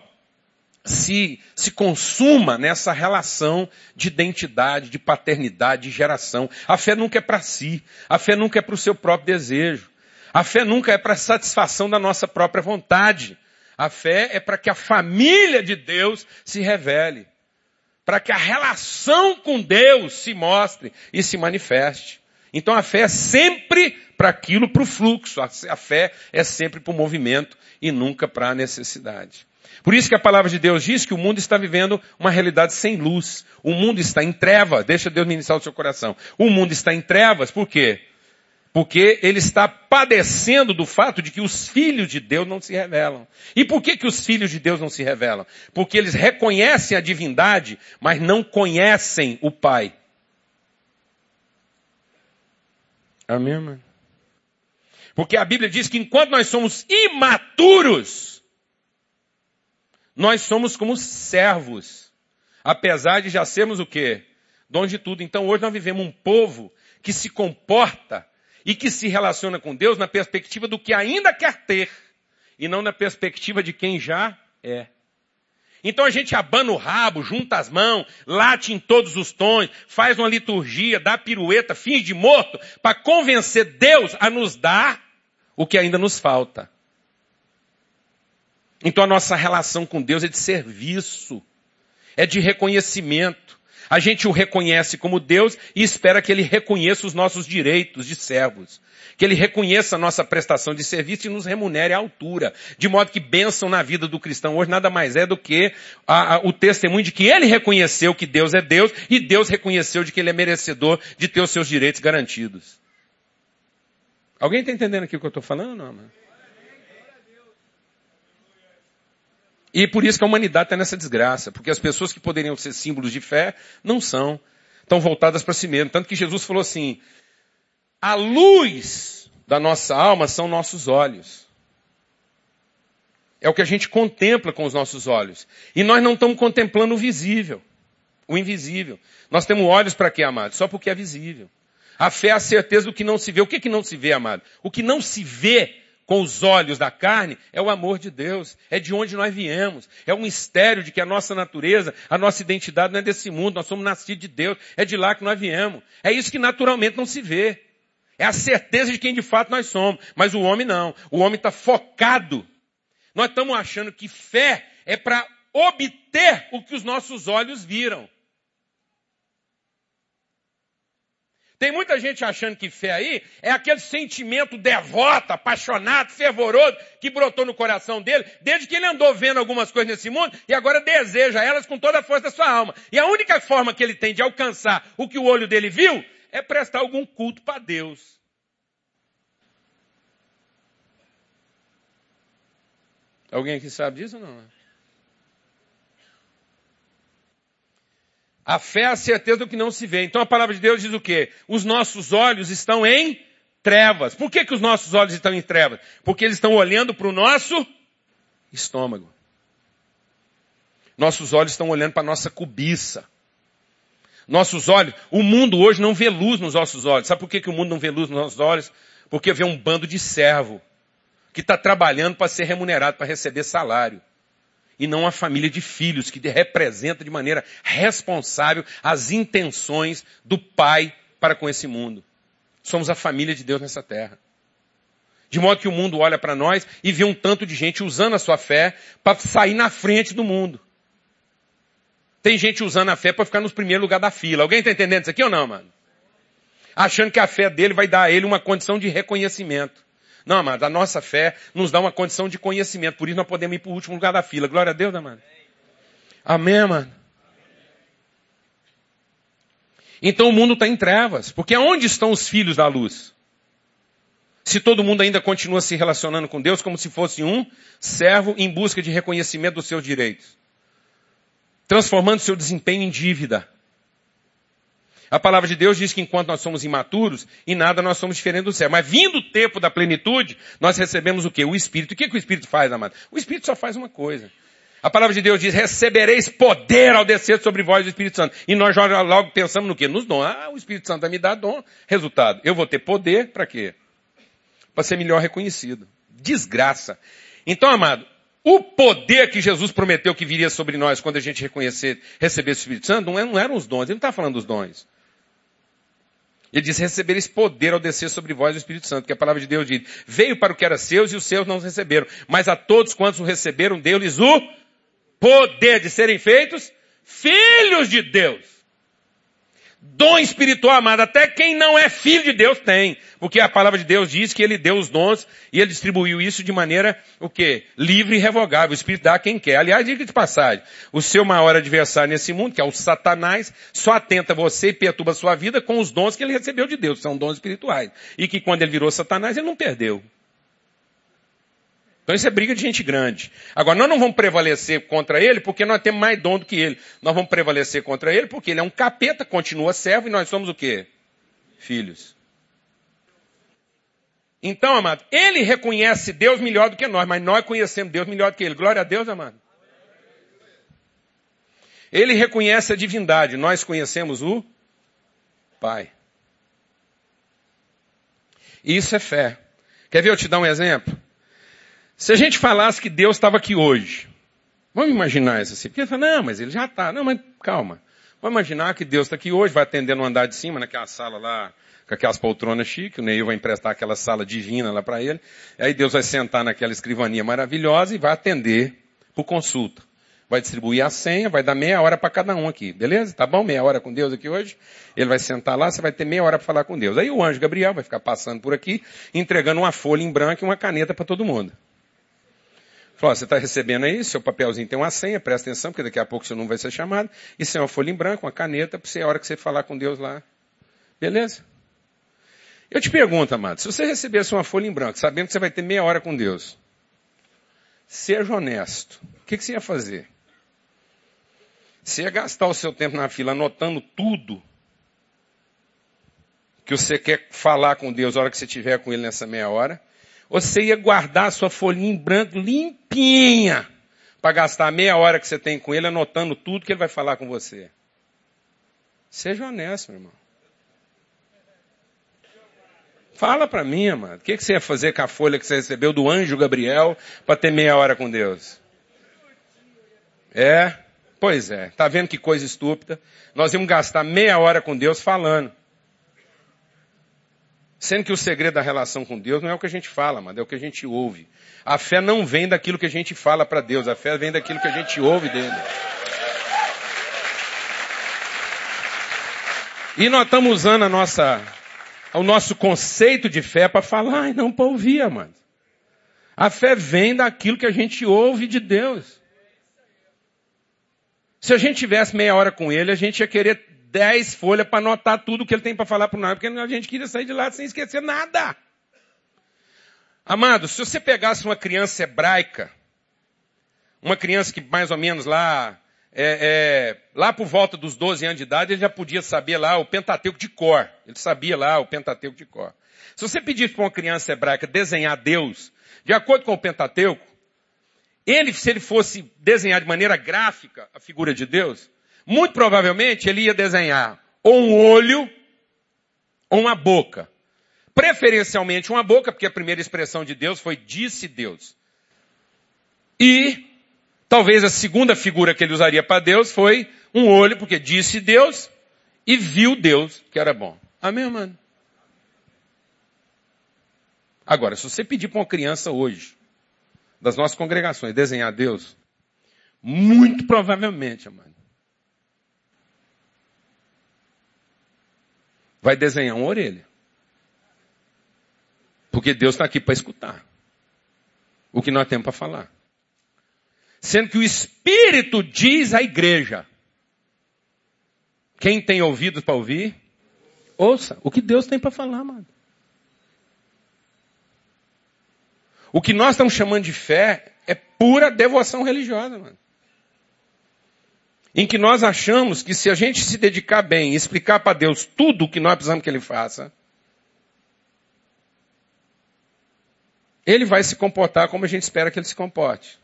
se, se consuma nessa relação de identidade, de paternidade, de geração. A fé nunca é para si. A fé nunca é para o seu próprio desejo. A fé nunca é para a satisfação da nossa própria vontade. A fé é para que a família de Deus se revele. Para que a relação com Deus se mostre e se manifeste. Então a fé é sempre para aquilo, para o fluxo. A fé é sempre para o movimento e nunca para a necessidade. Por isso que a palavra de Deus diz que o mundo está vivendo uma realidade sem luz. O mundo está em trevas. Deixa Deus ministrar o seu coração. O mundo está em trevas. Por quê? Porque ele está padecendo do fato de que os filhos de Deus não se revelam. E por que, que os filhos de Deus não se revelam? Porque eles reconhecem a divindade, mas não conhecem o Pai. Amém, mano? Porque a Bíblia diz que enquanto nós somos imaturos, nós somos como servos. Apesar de já sermos o quê? Dom de tudo. Então hoje nós vivemos um povo que se comporta e que se relaciona com Deus na perspectiva do que ainda quer ter e não na perspectiva de quem já é. Então a gente abana o rabo, junta as mãos, late em todos os tons, faz uma liturgia, dá pirueta, finge de morto, para convencer Deus a nos dar o que ainda nos falta. Então a nossa relação com Deus é de serviço, é de reconhecimento. A gente o reconhece como Deus e espera que Ele reconheça os nossos direitos de servos que Ele reconheça a nossa prestação de serviço e nos remunere à altura. De modo que bênção na vida do cristão hoje nada mais é do que a, a, o testemunho de que ele reconheceu que Deus é Deus e Deus reconheceu de que ele é merecedor de ter os seus direitos garantidos. Alguém está entendendo aqui o que eu estou falando? Não, mano? E por isso que a humanidade está nessa desgraça, porque as pessoas que poderiam ser símbolos de fé não são, estão voltadas para si mesmo. Tanto que Jesus falou assim, a luz da nossa alma são nossos olhos. É o que a gente contempla com os nossos olhos. E nós não estamos contemplando o visível, o invisível. Nós temos olhos para quê, amado? Só porque é visível. A fé é a certeza do que não se vê. O que, que não se vê, amado? O que não se vê com os olhos da carne é o amor de Deus, é de onde nós viemos, é um mistério de que a nossa natureza, a nossa identidade não é desse mundo, nós somos nascidos de Deus, é de lá que nós viemos. É isso que naturalmente não se vê. É a certeza de quem de fato nós somos. Mas o homem não. O homem está focado. Nós estamos achando que fé é para obter o que os nossos olhos viram. Tem muita gente achando que fé aí é aquele sentimento devoto, apaixonado, fervoroso que brotou no coração dele, desde que ele andou vendo algumas coisas nesse mundo e agora deseja elas com toda a força da sua alma. E a única forma que ele tem de alcançar o que o olho dele viu é prestar algum culto para Deus. Alguém aqui sabe disso ou não? A fé é a certeza do que não se vê. Então a palavra de Deus diz o quê? Os nossos olhos estão em trevas. Por que, que os nossos olhos estão em trevas? Porque eles estão olhando para o nosso estômago. Nossos olhos estão olhando para a nossa cobiça. Nossos olhos, o mundo hoje não vê luz nos nossos olhos. Sabe por que, que o mundo não vê luz nos nossos olhos? Porque vê um bando de servo que está trabalhando para ser remunerado, para receber salário. E não a família de filhos que representa de maneira responsável as intenções do Pai para com esse mundo. Somos a família de Deus nessa terra. De modo que o mundo olha para nós e vê um tanto de gente usando a sua fé para sair na frente do mundo. Tem gente usando a fé para ficar nos primeiros lugares da fila. Alguém está entendendo isso aqui ou não, mano? Achando que a fé dele vai dar a ele uma condição de reconhecimento. Não, amado, a nossa fé nos dá uma condição de conhecimento. Por isso nós podemos ir para o último lugar da fila. Glória a Deus, amado. Amém, mano. Então o mundo está em trevas. Porque onde estão os filhos da luz? Se todo mundo ainda continua se relacionando com Deus como se fosse um servo em busca de reconhecimento dos seus direitos. Transformando seu desempenho em dívida. A palavra de Deus diz que enquanto nós somos imaturos, em nada nós somos diferentes do céu. Mas vindo o tempo da plenitude, nós recebemos o quê? O Espírito. O que, que o Espírito faz, amado? O Espírito só faz uma coisa. A palavra de Deus diz, recebereis poder ao descer sobre vós o Espírito Santo. E nós logo pensamos no quê? Nos dons. Ah, o Espírito Santo vai me dar dom. Resultado, eu vou ter poder para quê? Para ser melhor reconhecido. Desgraça. Então, amado, o poder que Jesus prometeu que viria sobre nós quando a gente reconhecer, receber o Espírito Santo, não é, eram os dons. Ele não está falando dos dons. Ele diz, recebereis poder ao descer sobre vós o Espírito Santo, que a palavra de Deus diz, veio para o que era seus e os seus não receberam, mas a todos quantos o receberam, deu-lhes o poder de serem feitos filhos de Deus. Dom espiritual, amado, até quem não é filho de Deus tem. Porque a palavra de Deus diz que ele deu os dons e ele distribuiu isso de maneira, o quê? Livre e revogável. O Espírito dá a quem quer. Aliás, diga de passagem, o seu maior adversário nesse mundo, que é o Satanás, só atenta você e perturba a sua vida com os dons que ele recebeu de Deus, são dons espirituais. E que quando ele virou Satanás, ele não perdeu. Então isso é briga de gente grande. Agora, nós não vamos prevalecer contra ele porque nós temos mais dom do que ele. Nós vamos prevalecer contra ele porque ele é um capeta, continua servo e nós somos o quê? Filhos. Então, amado, ele reconhece Deus melhor do que nós, mas nós conhecemos Deus melhor do que ele. Glória a Deus, amado. Ele reconhece a divindade, nós conhecemos o Pai. Isso é fé. Quer ver eu te dar um exemplo? Se a gente falasse que Deus estava aqui hoje, vamos imaginar isso assim. Porque fala, não, mas ele já está. Não, mas calma. Vamos imaginar que Deus está aqui hoje, vai atender no andar de cima, naquela sala lá, com aquelas poltronas chiques, o Neil vai emprestar aquela sala divina lá para ele. Aí Deus vai sentar naquela escrivania maravilhosa e vai atender por consulta. Vai distribuir a senha, vai dar meia hora para cada um aqui, beleza? Tá bom? Meia hora com Deus aqui hoje. Ele vai sentar lá, você vai ter meia hora para falar com Deus. Aí o anjo Gabriel vai ficar passando por aqui, entregando uma folha em branco e uma caneta para todo mundo. Falou, você está recebendo aí, seu papelzinho tem uma senha, presta atenção, porque daqui a pouco seu nome vai ser chamado. Isso é uma folha em branco, uma caneta, para você, a hora que você falar com Deus lá. Beleza? Eu te pergunto, amado, se você recebesse uma folha em branco, sabendo que você vai ter meia hora com Deus, seja honesto, o que, que você ia fazer? Você ia gastar o seu tempo na fila anotando tudo que você quer falar com Deus a hora que você estiver com Ele nessa meia hora? Você ia guardar a sua folhinha em branco limpinha para gastar meia hora que você tem com ele anotando tudo que ele vai falar com você. Seja honesto, meu irmão. Fala para mim, mano. O que, que você ia fazer com a folha que você recebeu do anjo Gabriel para ter meia hora com Deus? É? Pois é. Tá vendo que coisa estúpida? Nós íamos gastar meia hora com Deus falando. Sendo que o segredo da relação com Deus não é o que a gente fala, mas é o que a gente ouve. A fé não vem daquilo que a gente fala para Deus, a fé vem daquilo que a gente ouve dele. E nós estamos usando a nossa, o nosso conceito de fé para falar, ai, não para ouvir, amado. A fé vem daquilo que a gente ouve de Deus. Se a gente tivesse meia hora com ele, a gente ia querer dez folhas para anotar tudo que ele tem para falar para nós, porque a gente queria sair de lá sem esquecer nada. Amado, se você pegasse uma criança hebraica, uma criança que mais ou menos lá, é, é, lá por volta dos 12 anos de idade, ele já podia saber lá o Pentateuco de cor. Ele sabia lá o Pentateuco de cor. Se você pedisse para uma criança hebraica desenhar Deus, de acordo com o Pentateuco, ele, se ele fosse desenhar de maneira gráfica a figura de Deus, muito provavelmente ele ia desenhar ou um olho ou uma boca. Preferencialmente uma boca, porque a primeira expressão de Deus foi disse Deus. E talvez a segunda figura que ele usaria para Deus foi um olho, porque disse Deus e viu Deus que era bom. Amém, mano? Agora, se você pedir para uma criança hoje, das nossas congregações, desenhar Deus, muito provavelmente, amado, vai desenhar uma orelha. Porque Deus está aqui para escutar o que nós temos para falar. Sendo que o Espírito diz à igreja: quem tem ouvidos para ouvir, ouça o que Deus tem para falar, mano. O que nós estamos chamando de fé é pura devoção religiosa, mano. Em que nós achamos que se a gente se dedicar bem e explicar para Deus tudo o que nós precisamos que Ele faça, Ele vai se comportar como a gente espera que Ele se comporte.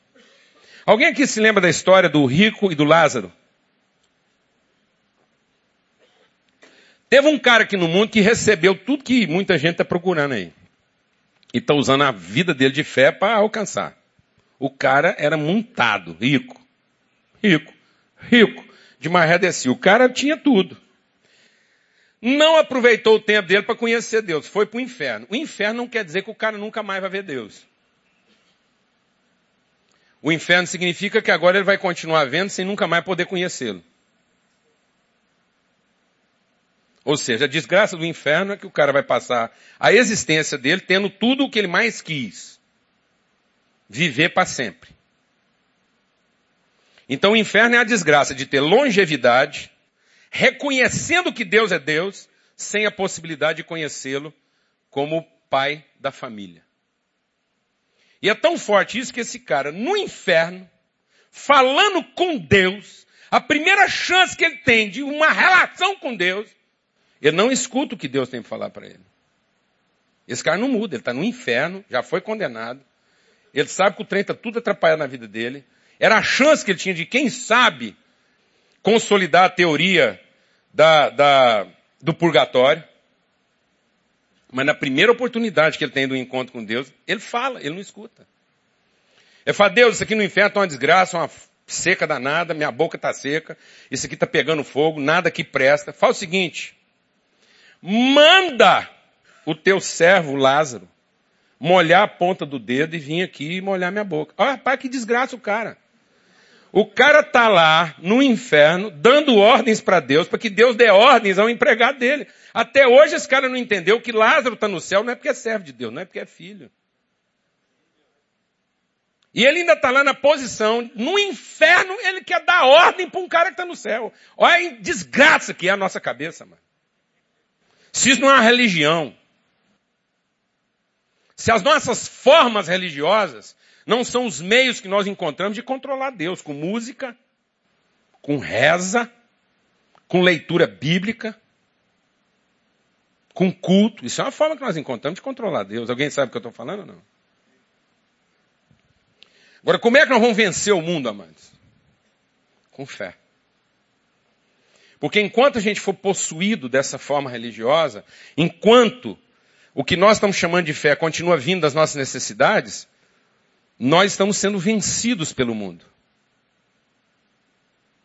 Alguém aqui se lembra da história do rico e do Lázaro? Teve um cara aqui no mundo que recebeu tudo que muita gente está procurando aí e está usando a vida dele de fé para alcançar. O cara era montado, rico, rico, rico, de maré descia. O cara tinha tudo. Não aproveitou o tempo dele para conhecer Deus, foi para o inferno. O inferno não quer dizer que o cara nunca mais vai ver Deus. O inferno significa que agora ele vai continuar vendo sem nunca mais poder conhecê-lo. Ou seja, a desgraça do inferno é que o cara vai passar a existência dele tendo tudo o que ele mais quis. Viver para sempre. Então o inferno é a desgraça de ter longevidade, reconhecendo que Deus é Deus, sem a possibilidade de conhecê-lo como pai da família. E é tão forte isso que esse cara, no inferno, falando com Deus, a primeira chance que ele tem de uma relação com Deus, ele não escuta o que Deus tem para falar para ele. Esse cara não muda, ele está no inferno, já foi condenado. Ele sabe que o trem está tudo atrapalhado na vida dele. Era a chance que ele tinha de, quem sabe, consolidar a teoria da, da, do purgatório. Mas na primeira oportunidade que ele tem do encontro com Deus, ele fala, ele não escuta. Ele fala, Deus, isso aqui no inferno está uma desgraça, uma seca danada, minha boca está seca, isso aqui está pegando fogo, nada que presta. Fala o seguinte, manda o teu servo Lázaro molhar a ponta do dedo e vir aqui molhar minha boca. Olha, pai, que desgraça o cara. O cara tá lá no inferno dando ordens para Deus, para que Deus dê ordens ao empregado dele. Até hoje esse cara não entendeu que Lázaro está no céu não é porque é servo de Deus, não é porque é filho. E ele ainda está lá na posição, no inferno ele quer dar ordem para um cara que está no céu. Olha a desgraça que é a nossa cabeça, mano. Se isso não é uma religião, se as nossas formas religiosas não são os meios que nós encontramos de controlar Deus, com música, com reza, com leitura bíblica, com culto. Isso é uma forma que nós encontramos de controlar Deus. Alguém sabe o que eu estou falando ou não? Agora, como é que nós vamos vencer o mundo, amados? Com fé. Porque enquanto a gente for possuído dessa forma religiosa, enquanto o que nós estamos chamando de fé continua vindo das nossas necessidades, nós estamos sendo vencidos pelo mundo.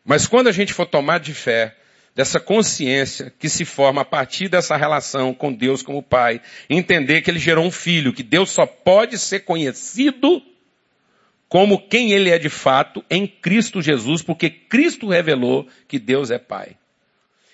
Mas quando a gente for tomar de fé, dessa consciência que se forma a partir dessa relação com Deus como Pai, entender que Ele gerou um filho, que Deus só pode ser conhecido como quem Ele é de fato em Cristo Jesus, porque Cristo revelou que Deus é Pai.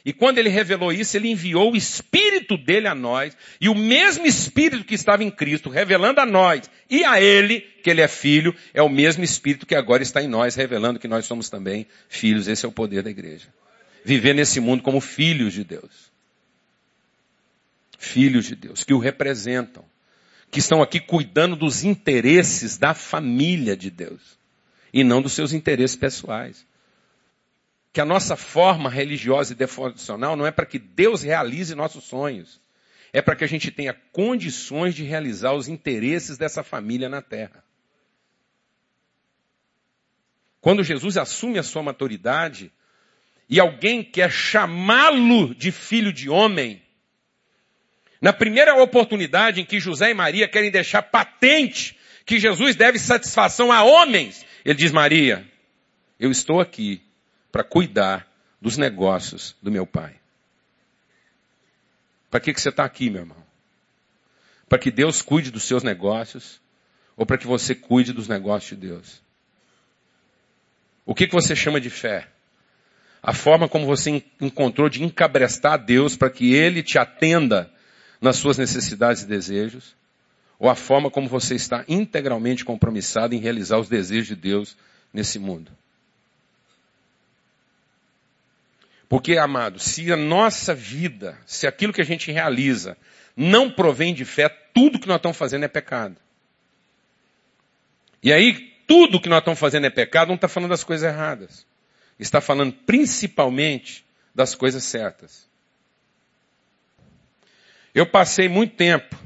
E quando ele revelou isso, ele enviou o Espírito dele a nós, e o mesmo Espírito que estava em Cristo, revelando a nós e a ele, que ele é filho, é o mesmo Espírito que agora está em nós, revelando que nós somos também filhos. Esse é o poder da igreja. Viver nesse mundo como filhos de Deus. Filhos de Deus, que o representam, que estão aqui cuidando dos interesses da família de Deus, e não dos seus interesses pessoais que a nossa forma religiosa e devocional não é para que Deus realize nossos sonhos. É para que a gente tenha condições de realizar os interesses dessa família na terra. Quando Jesus assume a sua maturidade e alguém quer chamá-lo de filho de homem, na primeira oportunidade em que José e Maria querem deixar patente que Jesus deve satisfação a homens, ele diz: Maria, eu estou aqui para cuidar dos negócios do meu pai. Para que, que você está aqui, meu irmão? Para que Deus cuide dos seus negócios ou para que você cuide dos negócios de Deus? O que, que você chama de fé? A forma como você encontrou de encabrestar Deus para que Ele te atenda nas suas necessidades e desejos? Ou a forma como você está integralmente compromissado em realizar os desejos de Deus nesse mundo? Porque, amado, se a nossa vida, se aquilo que a gente realiza não provém de fé, tudo que nós estamos fazendo é pecado. E aí, tudo que nós estamos fazendo é pecado, não está falando das coisas erradas. Está falando principalmente das coisas certas. Eu passei muito tempo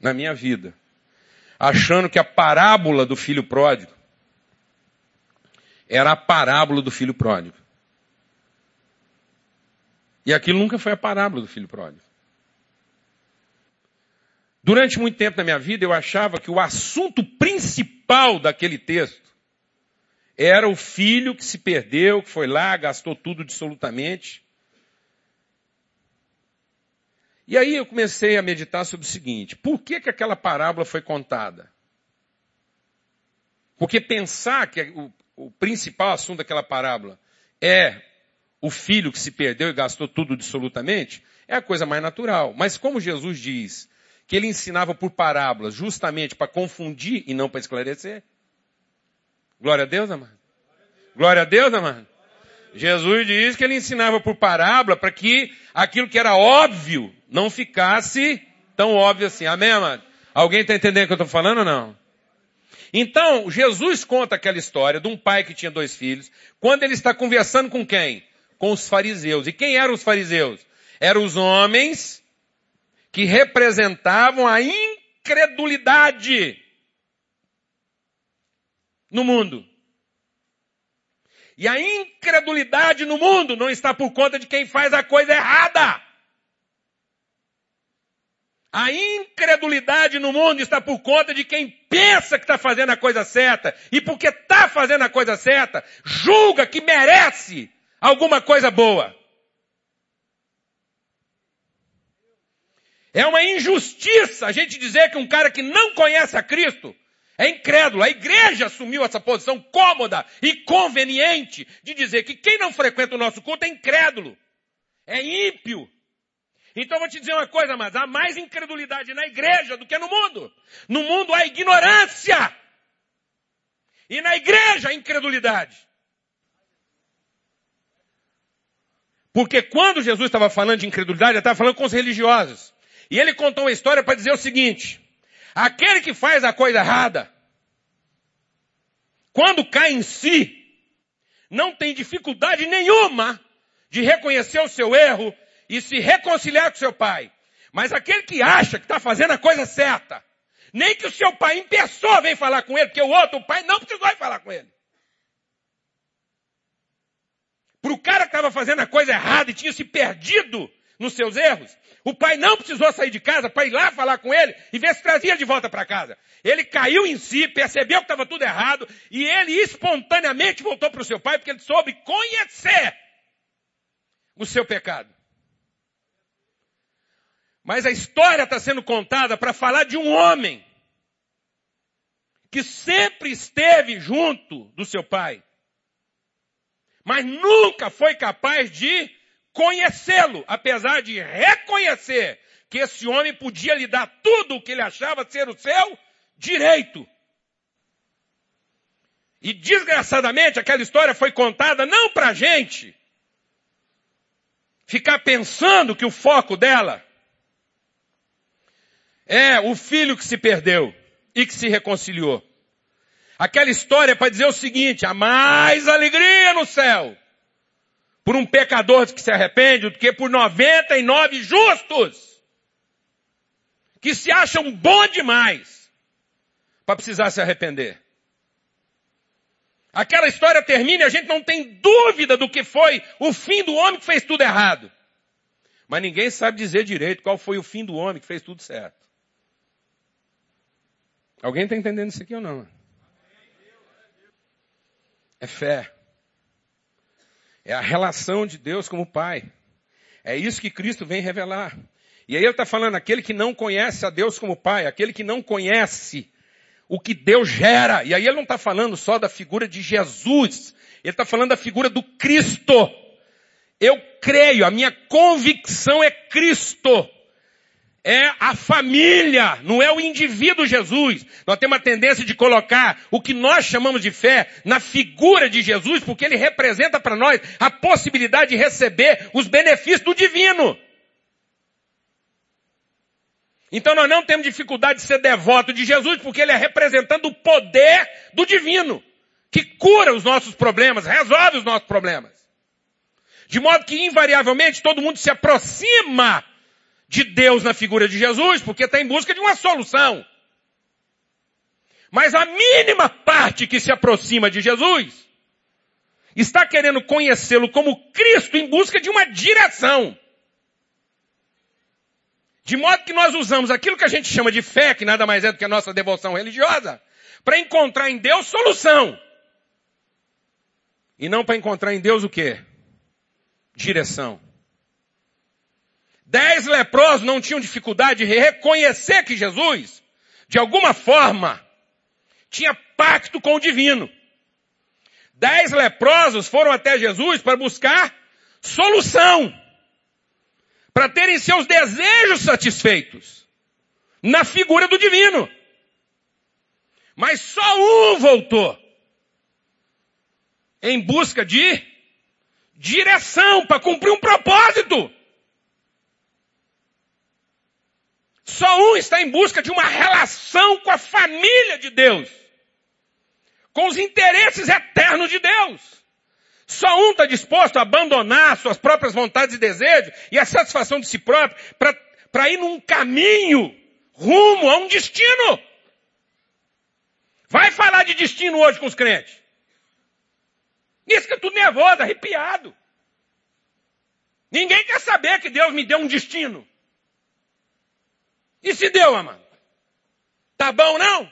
na minha vida achando que a parábola do filho pródigo era a parábola do filho pródigo. E aquilo nunca foi a parábola do filho pródigo. Durante muito tempo na minha vida eu achava que o assunto principal daquele texto era o filho que se perdeu, que foi lá, gastou tudo absolutamente. E aí eu comecei a meditar sobre o seguinte: por que, que aquela parábola foi contada? Porque pensar que o, o principal assunto daquela parábola é o filho que se perdeu e gastou tudo absolutamente, é a coisa mais natural. Mas como Jesus diz que ele ensinava por parábolas justamente para confundir e não para esclarecer. Glória a Deus, amado. Glória a Deus, amado. Jesus diz que ele ensinava por parábola para que aquilo que era óbvio não ficasse tão óbvio assim. Amém, amado? Alguém está entendendo o que eu estou falando ou não? Então, Jesus conta aquela história de um pai que tinha dois filhos, quando ele está conversando com quem? Com os fariseus. E quem eram os fariseus? Eram os homens que representavam a incredulidade no mundo. E a incredulidade no mundo não está por conta de quem faz a coisa errada. A incredulidade no mundo está por conta de quem pensa que está fazendo a coisa certa e porque está fazendo a coisa certa, julga que merece alguma coisa boa. É uma injustiça a gente dizer que um cara que não conhece a Cristo é incrédulo. A igreja assumiu essa posição cômoda e conveniente de dizer que quem não frequenta o nosso culto é incrédulo, é ímpio. Então vou te dizer uma coisa, mas há mais incredulidade na igreja do que no mundo. No mundo há ignorância. E na igreja há incredulidade. Porque quando Jesus estava falando de incredulidade, ele estava falando com os religiosos. E ele contou uma história para dizer o seguinte: aquele que faz a coisa errada, quando cai em si, não tem dificuldade nenhuma de reconhecer o seu erro e se reconciliar com seu pai. Mas aquele que acha que está fazendo a coisa certa, nem que o seu pai em pessoa vem falar com ele, porque o outro, o pai, não precisou ir falar com ele. Para o cara que estava fazendo a coisa errada e tinha se perdido nos seus erros, o pai não precisou sair de casa para ir lá falar com ele e ver se trazia de volta para casa. Ele caiu em si, percebeu que estava tudo errado e ele espontaneamente voltou para o seu pai porque ele soube conhecer o seu pecado. Mas a história está sendo contada para falar de um homem que sempre esteve junto do seu pai mas nunca foi capaz de conhecê-lo, apesar de reconhecer que esse homem podia lhe dar tudo o que ele achava ser o seu direito. E desgraçadamente aquela história foi contada não para gente ficar pensando que o foco dela é o filho que se perdeu e que se reconciliou. Aquela história é para dizer o seguinte, há mais alegria no céu por um pecador que se arrepende do que por 99 justos que se acham bom demais para precisar se arrepender. Aquela história termina e a gente não tem dúvida do que foi o fim do homem que fez tudo errado. Mas ninguém sabe dizer direito qual foi o fim do homem que fez tudo certo. Alguém está entendendo isso aqui ou não? É fé. É a relação de Deus como Pai. É isso que Cristo vem revelar. E aí ele está falando, aquele que não conhece a Deus como Pai, aquele que não conhece o que Deus gera. E aí ele não está falando só da figura de Jesus, ele está falando da figura do Cristo. Eu creio, a minha convicção é Cristo. É a família, não é o indivíduo Jesus. Nós temos a tendência de colocar o que nós chamamos de fé na figura de Jesus, porque ele representa para nós a possibilidade de receber os benefícios do divino. Então nós não temos dificuldade de ser devoto de Jesus, porque ele é representando o poder do divino, que cura os nossos problemas, resolve os nossos problemas. De modo que invariavelmente todo mundo se aproxima de Deus na figura de Jesus, porque está em busca de uma solução. Mas a mínima parte que se aproxima de Jesus está querendo conhecê-lo como Cristo em busca de uma direção. De modo que nós usamos aquilo que a gente chama de fé, que nada mais é do que a nossa devoção religiosa, para encontrar em Deus solução. E não para encontrar em Deus o quê? Direção. Dez leprosos não tinham dificuldade de reconhecer que Jesus, de alguma forma, tinha pacto com o divino. Dez leprosos foram até Jesus para buscar solução para terem seus desejos satisfeitos na figura do divino. Mas só um voltou em busca de direção para cumprir um propósito. Só um está em busca de uma relação com a família de Deus, com os interesses eternos de Deus. Só um está disposto a abandonar suas próprias vontades e desejos e a satisfação de si próprio para ir num caminho rumo a um destino. Vai falar de destino hoje com os crentes. Isso que é tudo nervoso, arrepiado. Ninguém quer saber que Deus me deu um destino. E se deu, amado? Tá bom não?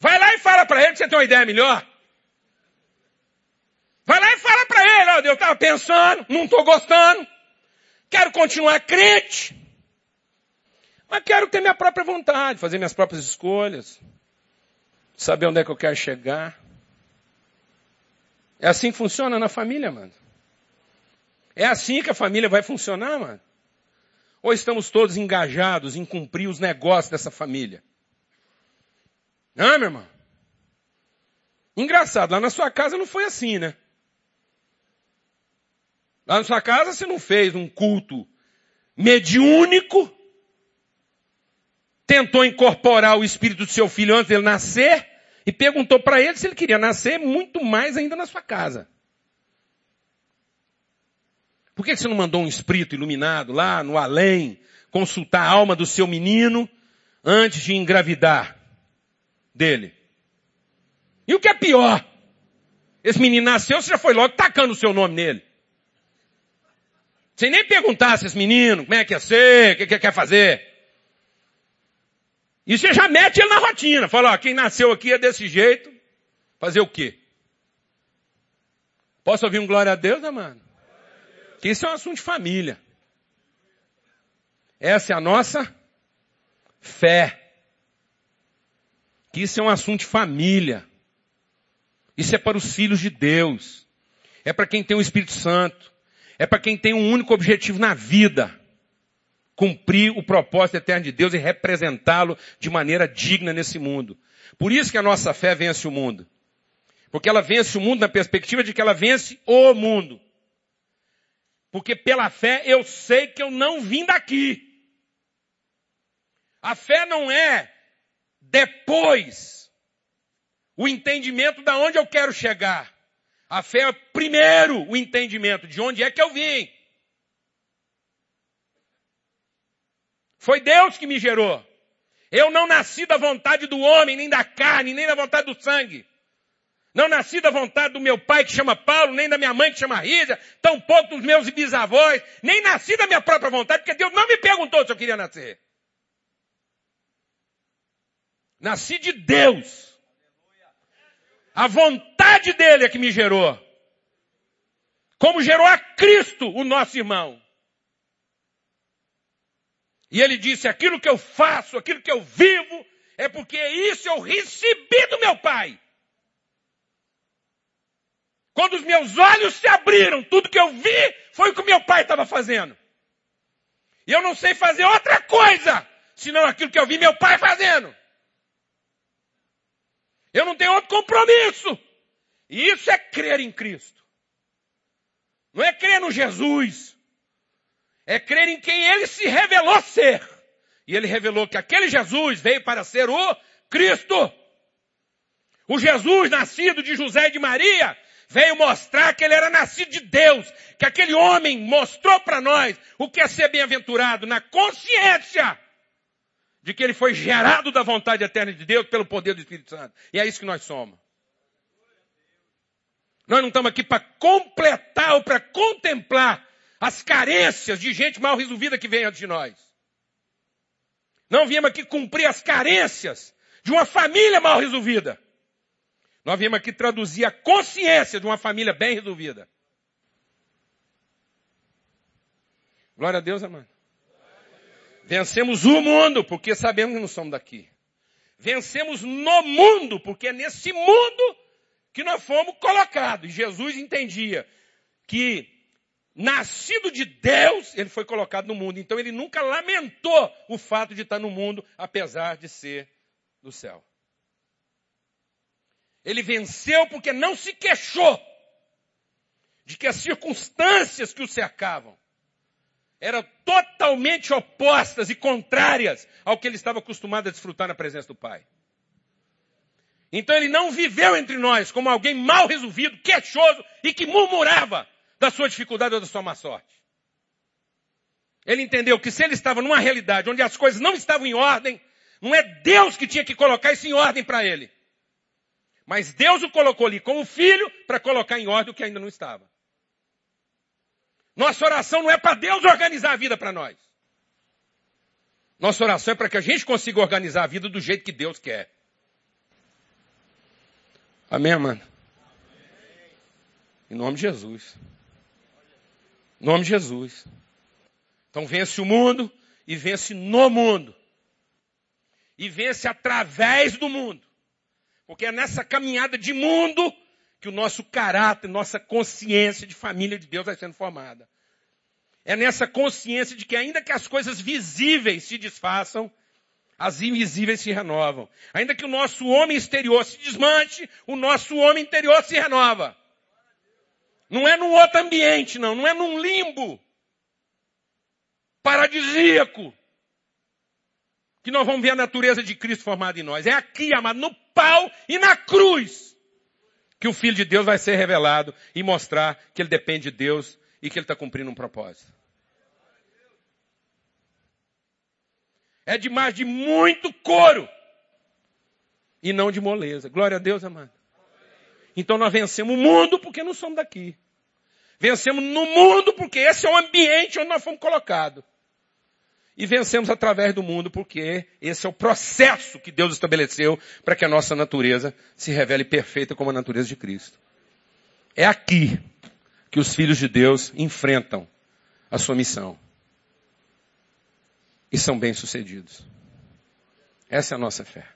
Vai lá e fala para ele que você tem uma ideia melhor. Vai lá e fala para ele, ó, Deus estava pensando, não estou gostando, quero continuar crente, mas quero ter minha própria vontade, fazer minhas próprias escolhas, saber onde é que eu quero chegar. É assim que funciona na família, mano. É assim que a família vai funcionar, mano. Ou estamos todos engajados em cumprir os negócios dessa família? Não, meu irmão? Engraçado, lá na sua casa não foi assim, né? Lá na sua casa você não fez um culto mediúnico, tentou incorporar o espírito do seu filho antes dele nascer e perguntou para ele se ele queria nascer muito mais ainda na sua casa. Por que você não mandou um espírito iluminado lá no além consultar a alma do seu menino antes de engravidar dele? E o que é pior? Esse menino nasceu, você já foi logo tacando o seu nome nele. Sem nem perguntar se esse menino, como é que ia ser, o que, que quer fazer. E você já mete ele na rotina. Fala, ó, quem nasceu aqui é desse jeito. Fazer o quê? Posso ouvir um glória a Deus, amado? Isso é um assunto de família. Essa é a nossa fé. Que isso é um assunto de família. Isso é para os filhos de Deus. É para quem tem o Espírito Santo. É para quem tem um único objetivo na vida. Cumprir o propósito eterno de Deus e representá-lo de maneira digna nesse mundo. Por isso que a nossa fé vence o mundo. Porque ela vence o mundo na perspectiva de que ela vence o mundo. Porque pela fé eu sei que eu não vim daqui. A fé não é depois o entendimento da onde eu quero chegar. A fé é primeiro o entendimento de onde é que eu vim. Foi Deus que me gerou. Eu não nasci da vontade do homem, nem da carne, nem da vontade do sangue. Não nasci da vontade do meu pai que chama Paulo, nem da minha mãe que chama Rígia, tampouco dos meus bisavós, nem nasci da minha própria vontade, porque Deus não me perguntou se eu queria nascer. Nasci de Deus. A vontade dele é que me gerou. Como gerou a Cristo, o nosso irmão. E ele disse: aquilo que eu faço, aquilo que eu vivo, é porque isso eu recebi do meu Pai. Quando os meus olhos se abriram, tudo que eu vi foi o que meu pai estava fazendo. E eu não sei fazer outra coisa, senão aquilo que eu vi meu pai fazendo. Eu não tenho outro compromisso. E isso é crer em Cristo. Não é crer no Jesus. É crer em quem ele se revelou ser. E ele revelou que aquele Jesus veio para ser o Cristo. O Jesus nascido de José e de Maria veio mostrar que ele era nascido de Deus, que aquele homem mostrou para nós o que é ser bem-aventurado na consciência de que ele foi gerado da vontade eterna de Deus pelo poder do Espírito Santo. E é isso que nós somos. Nós não estamos aqui para completar ou para contemplar as carências de gente mal resolvida que vem antes de nós. Não viemos aqui cumprir as carências de uma família mal resolvida. Nós viemos aqui traduzir a consciência de uma família bem resolvida. Glória a Deus, amado. Vencemos o mundo, porque sabemos que não somos daqui. Vencemos no mundo, porque é nesse mundo que nós fomos colocados. E Jesus entendia que, nascido de Deus, ele foi colocado no mundo. Então ele nunca lamentou o fato de estar no mundo, apesar de ser do céu. Ele venceu porque não se queixou de que as circunstâncias que o cercavam eram totalmente opostas e contrárias ao que ele estava acostumado a desfrutar na presença do Pai. Então ele não viveu entre nós como alguém mal resolvido, queixoso e que murmurava da sua dificuldade ou da sua má sorte. Ele entendeu que se ele estava numa realidade onde as coisas não estavam em ordem, não é Deus que tinha que colocar isso em ordem para ele. Mas Deus o colocou ali como filho para colocar em ordem o que ainda não estava. Nossa oração não é para Deus organizar a vida para nós. Nossa oração é para que a gente consiga organizar a vida do jeito que Deus quer. Amém, mano? Em nome de Jesus. Em nome de Jesus. Então vence o mundo e vence no mundo. E vence através do mundo. Porque é nessa caminhada de mundo que o nosso caráter, nossa consciência de família de Deus vai sendo formada. É nessa consciência de que ainda que as coisas visíveis se desfaçam, as invisíveis se renovam. Ainda que o nosso homem exterior se desmanche, o nosso homem interior se renova. Não é num outro ambiente, não. Não é num limbo paradisíaco que nós vamos ver a natureza de Cristo formada em nós. É aqui, amado, no pau e na cruz que o Filho de Deus vai ser revelado e mostrar que ele depende de Deus e que ele está cumprindo um propósito. É demais de muito couro e não de moleza. Glória a Deus, amado. Então nós vencemos o mundo porque não somos daqui. Vencemos no mundo porque esse é o ambiente onde nós fomos colocados. E vencemos através do mundo porque esse é o processo que Deus estabeleceu para que a nossa natureza se revele perfeita como a natureza de Cristo. É aqui que os filhos de Deus enfrentam a sua missão. E são bem-sucedidos. Essa é a nossa fé.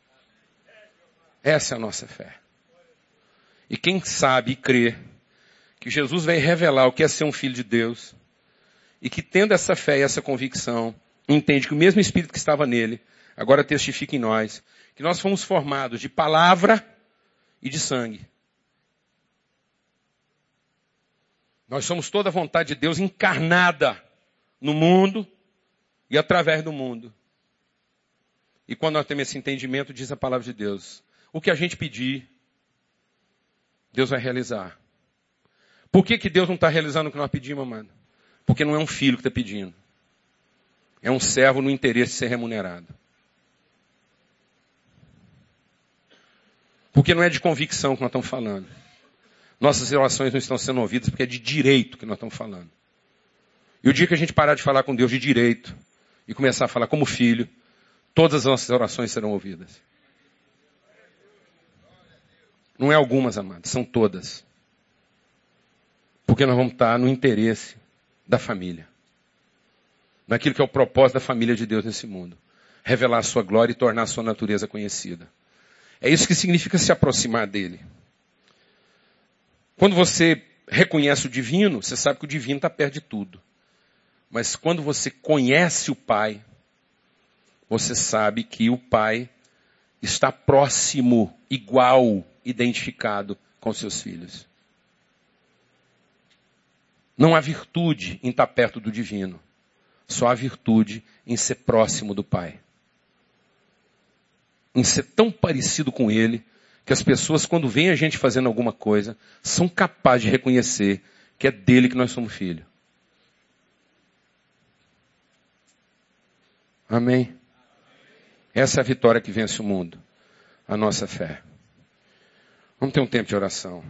Essa é a nossa fé. E quem sabe e crê que Jesus veio revelar o que é ser um filho de Deus, e que tendo essa fé e essa convicção, entende que o mesmo Espírito que estava nele, agora testifica em nós, que nós fomos formados de palavra e de sangue. Nós somos toda a vontade de Deus encarnada no mundo e através do mundo. E quando nós temos esse entendimento, diz a palavra de Deus, o que a gente pedir, Deus vai realizar. Por que, que Deus não está realizando o que nós pedimos, mano? Porque não é um filho que está pedindo. É um servo no interesse de ser remunerado. Porque não é de convicção que nós estamos falando. Nossas relações não estão sendo ouvidas porque é de direito que nós estamos falando. E o dia que a gente parar de falar com Deus de direito e começar a falar como filho, todas as nossas orações serão ouvidas. Não é algumas, amados, são todas. Porque nós vamos estar no interesse da família. Naquilo que é o propósito da família de Deus nesse mundo. Revelar a sua glória e tornar a sua natureza conhecida. É isso que significa se aproximar dele. Quando você reconhece o divino, você sabe que o divino está perto de tudo. Mas quando você conhece o Pai, você sabe que o Pai está próximo, igual, identificado com seus filhos. Não há virtude em estar perto do divino. Só há virtude em ser próximo do Pai. Em ser tão parecido com Ele que as pessoas, quando veem a gente fazendo alguma coisa, são capazes de reconhecer que é dele que nós somos filhos. Amém? Essa é a vitória que vence o mundo. A nossa fé. Vamos ter um tempo de oração.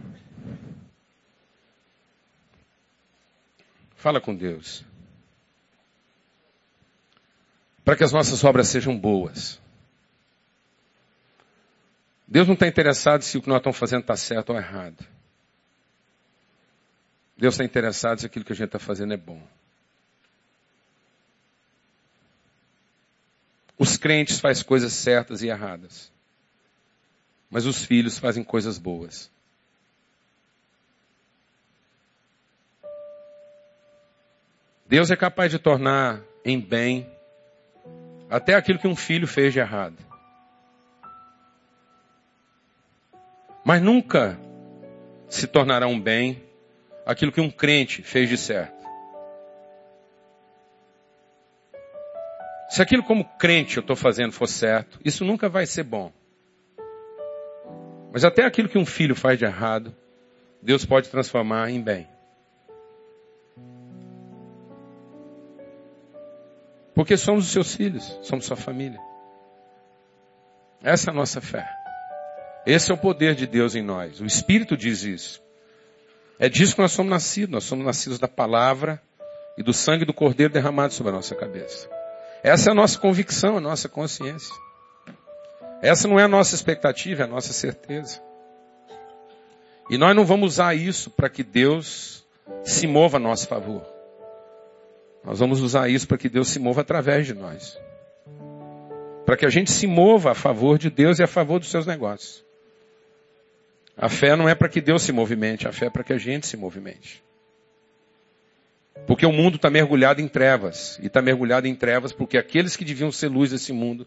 Fala com Deus. Para que as nossas obras sejam boas. Deus não está interessado se o que nós estamos fazendo está certo ou errado. Deus está interessado se aquilo que a gente está fazendo é bom. Os crentes fazem coisas certas e erradas. Mas os filhos fazem coisas boas. Deus é capaz de tornar em bem até aquilo que um filho fez de errado. Mas nunca se tornará um bem aquilo que um crente fez de certo. Se aquilo como crente eu estou fazendo for certo, isso nunca vai ser bom. Mas até aquilo que um filho faz de errado, Deus pode transformar em bem. Porque somos os seus filhos, somos sua família. Essa é a nossa fé. Esse é o poder de Deus em nós. O Espírito diz isso. É disso que nós somos nascidos. Nós somos nascidos da palavra e do sangue do Cordeiro derramado sobre a nossa cabeça. Essa é a nossa convicção, a nossa consciência. Essa não é a nossa expectativa, é a nossa certeza. E nós não vamos usar isso para que Deus se mova a nosso favor. Nós vamos usar isso para que Deus se mova através de nós. Para que a gente se mova a favor de Deus e a favor dos seus negócios. A fé não é para que Deus se movimente, a fé é para que a gente se movimente. Porque o mundo está mergulhado em trevas. E está mergulhado em trevas porque aqueles que deviam ser luz desse mundo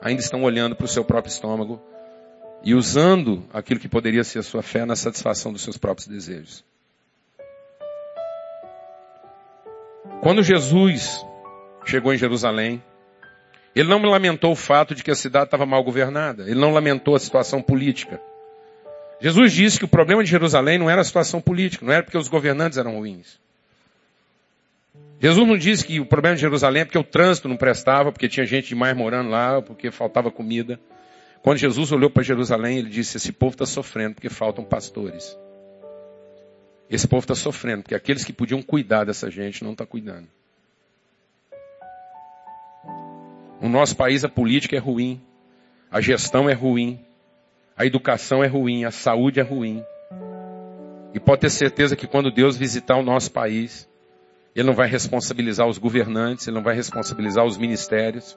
ainda estão olhando para o seu próprio estômago e usando aquilo que poderia ser a sua fé na satisfação dos seus próprios desejos. Quando Jesus chegou em Jerusalém, ele não lamentou o fato de que a cidade estava mal governada. Ele não lamentou a situação política. Jesus disse que o problema de Jerusalém não era a situação política, não era porque os governantes eram ruins. Jesus não disse que o problema de Jerusalém é porque o trânsito não prestava, porque tinha gente demais morando lá, porque faltava comida. Quando Jesus olhou para Jerusalém, ele disse: Esse povo está sofrendo porque faltam pastores. Esse povo está sofrendo porque aqueles que podiam cuidar dessa gente não estão tá cuidando. No nosso país a política é ruim, a gestão é ruim, a educação é ruim, a saúde é ruim. E pode ter certeza que quando Deus visitar o nosso país, Ele não vai responsabilizar os governantes, Ele não vai responsabilizar os ministérios,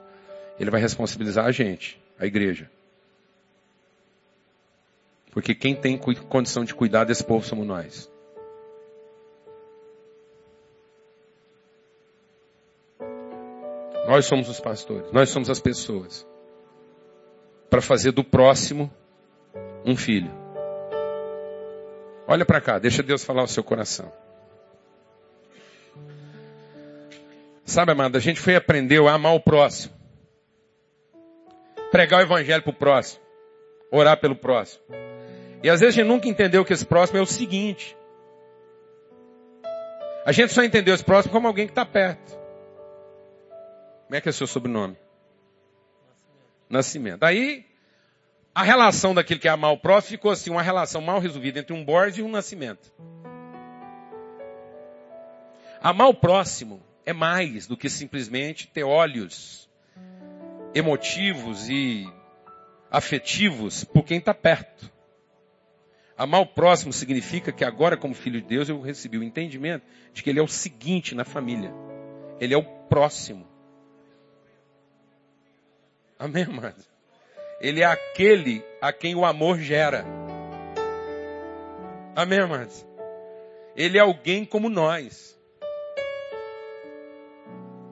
Ele vai responsabilizar a gente, a igreja. Porque quem tem condição de cuidar desse povo somos nós. Nós somos os pastores, nós somos as pessoas. Para fazer do próximo um filho. Olha para cá, deixa Deus falar o seu coração. Sabe, amado, a gente foi aprender a amar o próximo. Pregar o evangelho para o próximo. Orar pelo próximo. E às vezes a gente nunca entendeu que esse próximo é o seguinte. A gente só entendeu esse próximo como alguém que está perto. Como é que é seu sobrenome? Nascimento. Nascimento. Aí, a relação daquele que é amar o próximo ficou assim, uma relação mal resolvida entre um Borges e um Nascimento. Amar o próximo é mais do que simplesmente ter olhos emotivos e afetivos por quem está perto. Amar o próximo significa que agora, como filho de Deus, eu recebi o entendimento de que ele é o seguinte na família. Ele é o próximo. Amém, amado? Ele é aquele a quem o amor gera. Amém, amados? Ele é alguém como nós.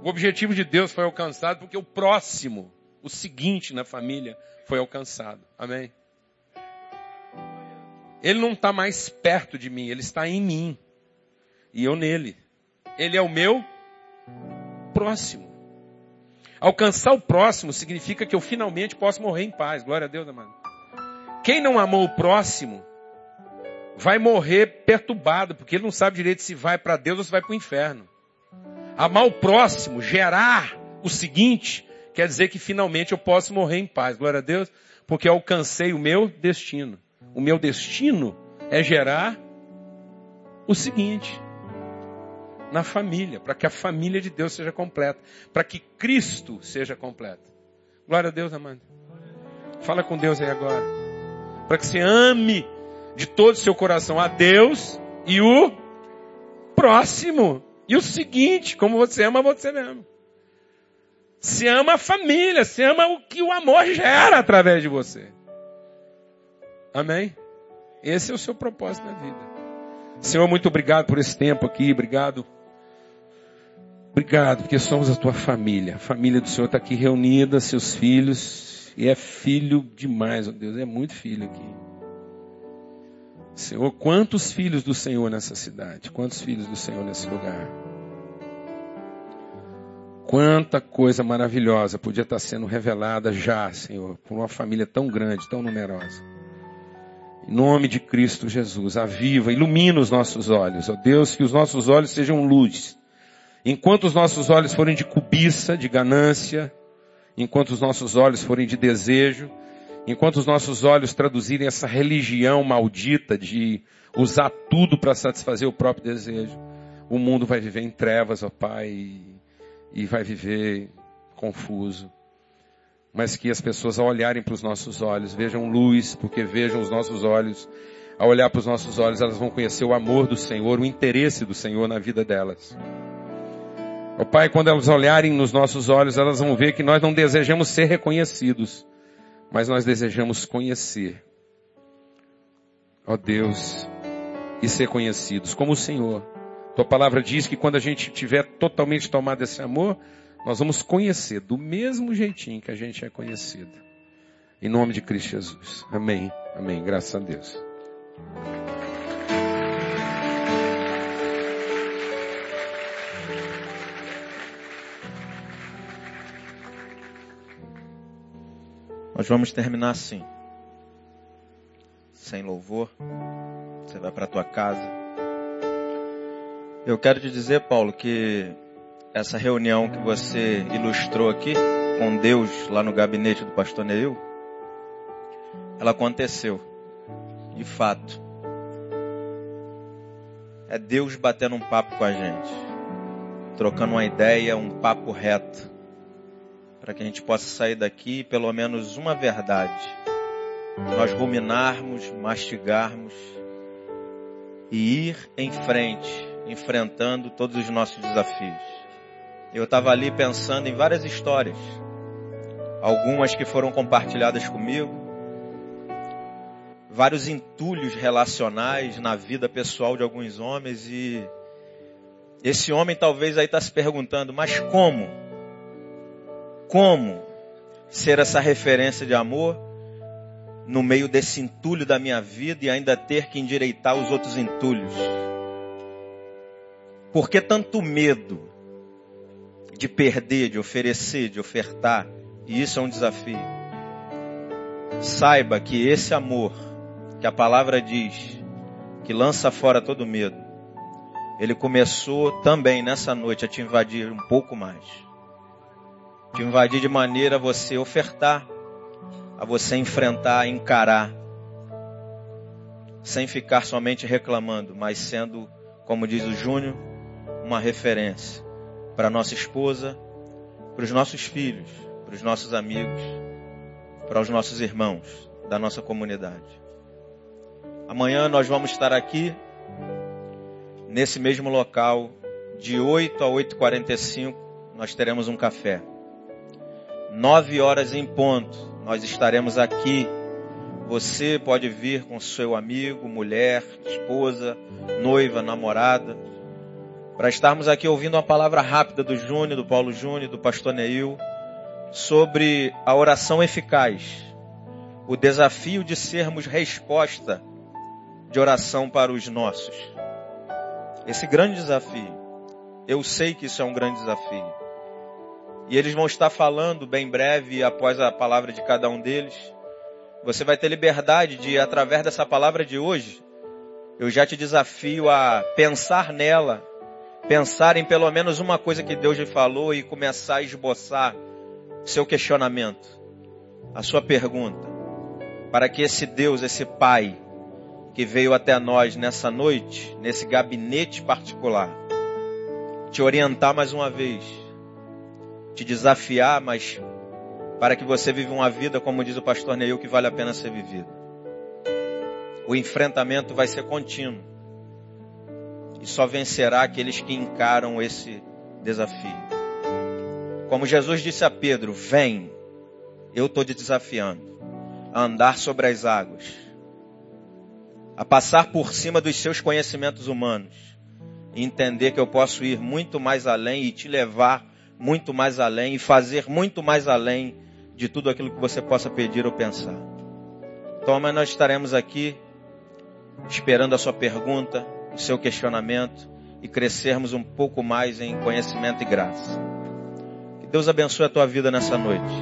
O objetivo de Deus foi alcançado porque o próximo, o seguinte na família, foi alcançado. Amém? Ele não está mais perto de mim, ele está em mim. E eu nele. Ele é o meu próximo. Alcançar o próximo significa que eu finalmente posso morrer em paz. Glória a Deus, amado. Quem não amou o próximo vai morrer perturbado, porque ele não sabe direito se vai para Deus ou se vai para o inferno. Amar o próximo, gerar o seguinte, quer dizer que finalmente eu posso morrer em paz. Glória a Deus, porque eu alcancei o meu destino. O meu destino é gerar o seguinte na família, para que a família de Deus seja completa, para que Cristo seja completo. Glória a Deus, amado. Fala com Deus aí agora. Para que você ame de todo o seu coração a Deus e o próximo. E o seguinte, como você ama você mesmo. Se ama a família, se ama o que o amor gera através de você. Amém? Esse é o seu propósito na vida. Senhor, muito obrigado por esse tempo aqui, obrigado. Obrigado, porque somos a tua família. A família do Senhor está aqui reunida, seus filhos, e é filho demais, ó Deus, é muito filho aqui. Senhor, quantos filhos do Senhor nessa cidade? Quantos filhos do Senhor nesse lugar? Quanta coisa maravilhosa podia estar sendo revelada já, Senhor, por uma família tão grande, tão numerosa. Em nome de Cristo Jesus, aviva, ilumina os nossos olhos, ó Deus, que os nossos olhos sejam luz. Enquanto os nossos olhos forem de cobiça, de ganância, enquanto os nossos olhos forem de desejo, enquanto os nossos olhos traduzirem essa religião maldita de usar tudo para satisfazer o próprio desejo, o mundo vai viver em trevas, ó Pai, e vai viver confuso. Mas que as pessoas, ao olharem para os nossos olhos, vejam luz, porque vejam os nossos olhos. Ao olhar para os nossos olhos, elas vão conhecer o amor do Senhor, o interesse do Senhor na vida delas. Ó Pai, quando elas olharem nos nossos olhos, elas vão ver que nós não desejamos ser reconhecidos, mas nós desejamos conhecer. Ó Deus, e ser conhecidos como o Senhor. Tua palavra diz que quando a gente tiver totalmente tomado esse amor, nós vamos conhecer do mesmo jeitinho que a gente é conhecido. Em nome de Cristo Jesus. Amém. Amém. Graças a Deus. Nós vamos terminar assim. Sem louvor. Você vai para tua casa. Eu quero te dizer, Paulo, que essa reunião que você ilustrou aqui com Deus lá no gabinete do pastor Neil, ela aconteceu. De fato. É Deus batendo um papo com a gente. Trocando uma ideia, um papo reto. Para que a gente possa sair daqui pelo menos uma verdade. Nós ruminarmos, mastigarmos e ir em frente enfrentando todos os nossos desafios. Eu estava ali pensando em várias histórias, algumas que foram compartilhadas comigo, vários entulhos relacionais na vida pessoal de alguns homens e esse homem talvez aí está se perguntando, mas como? Como ser essa referência de amor no meio desse entulho da minha vida e ainda ter que endireitar os outros entulhos. Por que tanto medo de perder, de oferecer, de ofertar? E isso é um desafio. Saiba que esse amor, que a palavra diz, que lança fora todo medo, ele começou também nessa noite a te invadir um pouco mais. Te invadir de maneira a você ofertar, a você enfrentar, encarar, sem ficar somente reclamando, mas sendo, como diz o Júnior, uma referência para nossa esposa, para os nossos filhos, para os nossos amigos, para os nossos irmãos da nossa comunidade. Amanhã nós vamos estar aqui, nesse mesmo local, de 8 a 8h45, nós teremos um café. Nove horas em ponto, nós estaremos aqui. Você pode vir com seu amigo, mulher, esposa, noiva, namorada para estarmos aqui ouvindo uma palavra rápida do Júnior, do Paulo Júnior, do pastor Neil, sobre a oração eficaz, o desafio de sermos resposta de oração para os nossos. Esse grande desafio, eu sei que isso é um grande desafio. E eles vão estar falando bem breve, após a palavra de cada um deles. Você vai ter liberdade de, através dessa palavra de hoje, eu já te desafio a pensar nela pensar em pelo menos uma coisa que Deus lhe falou e começar a esboçar seu questionamento, a sua pergunta, para que esse Deus, esse Pai, que veio até nós nessa noite, nesse gabinete particular, te orientar mais uma vez, te desafiar, mas para que você viva uma vida, como diz o pastor Neil, que vale a pena ser vivida. O enfrentamento vai ser contínuo e só vencerá aqueles que encaram esse desafio. Como Jesus disse a Pedro: Vem, eu estou te desafiando a andar sobre as águas, a passar por cima dos seus conhecimentos humanos e entender que eu posso ir muito mais além e te levar muito mais além e fazer muito mais além de tudo aquilo que você possa pedir ou pensar. Então amanhã nós estaremos aqui esperando a sua pergunta, o seu questionamento e crescermos um pouco mais em conhecimento e graça. Que Deus abençoe a tua vida nessa noite.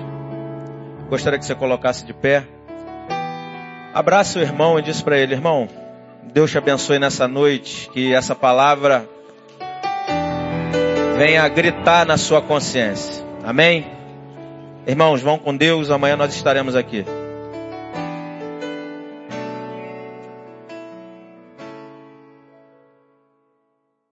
Gostaria que você colocasse de pé. Abraça o irmão e diz para ele, irmão, Deus te abençoe nessa noite, que essa palavra venha gritar na sua consciência. Amém? Irmãos, vão com Deus, amanhã nós estaremos aqui.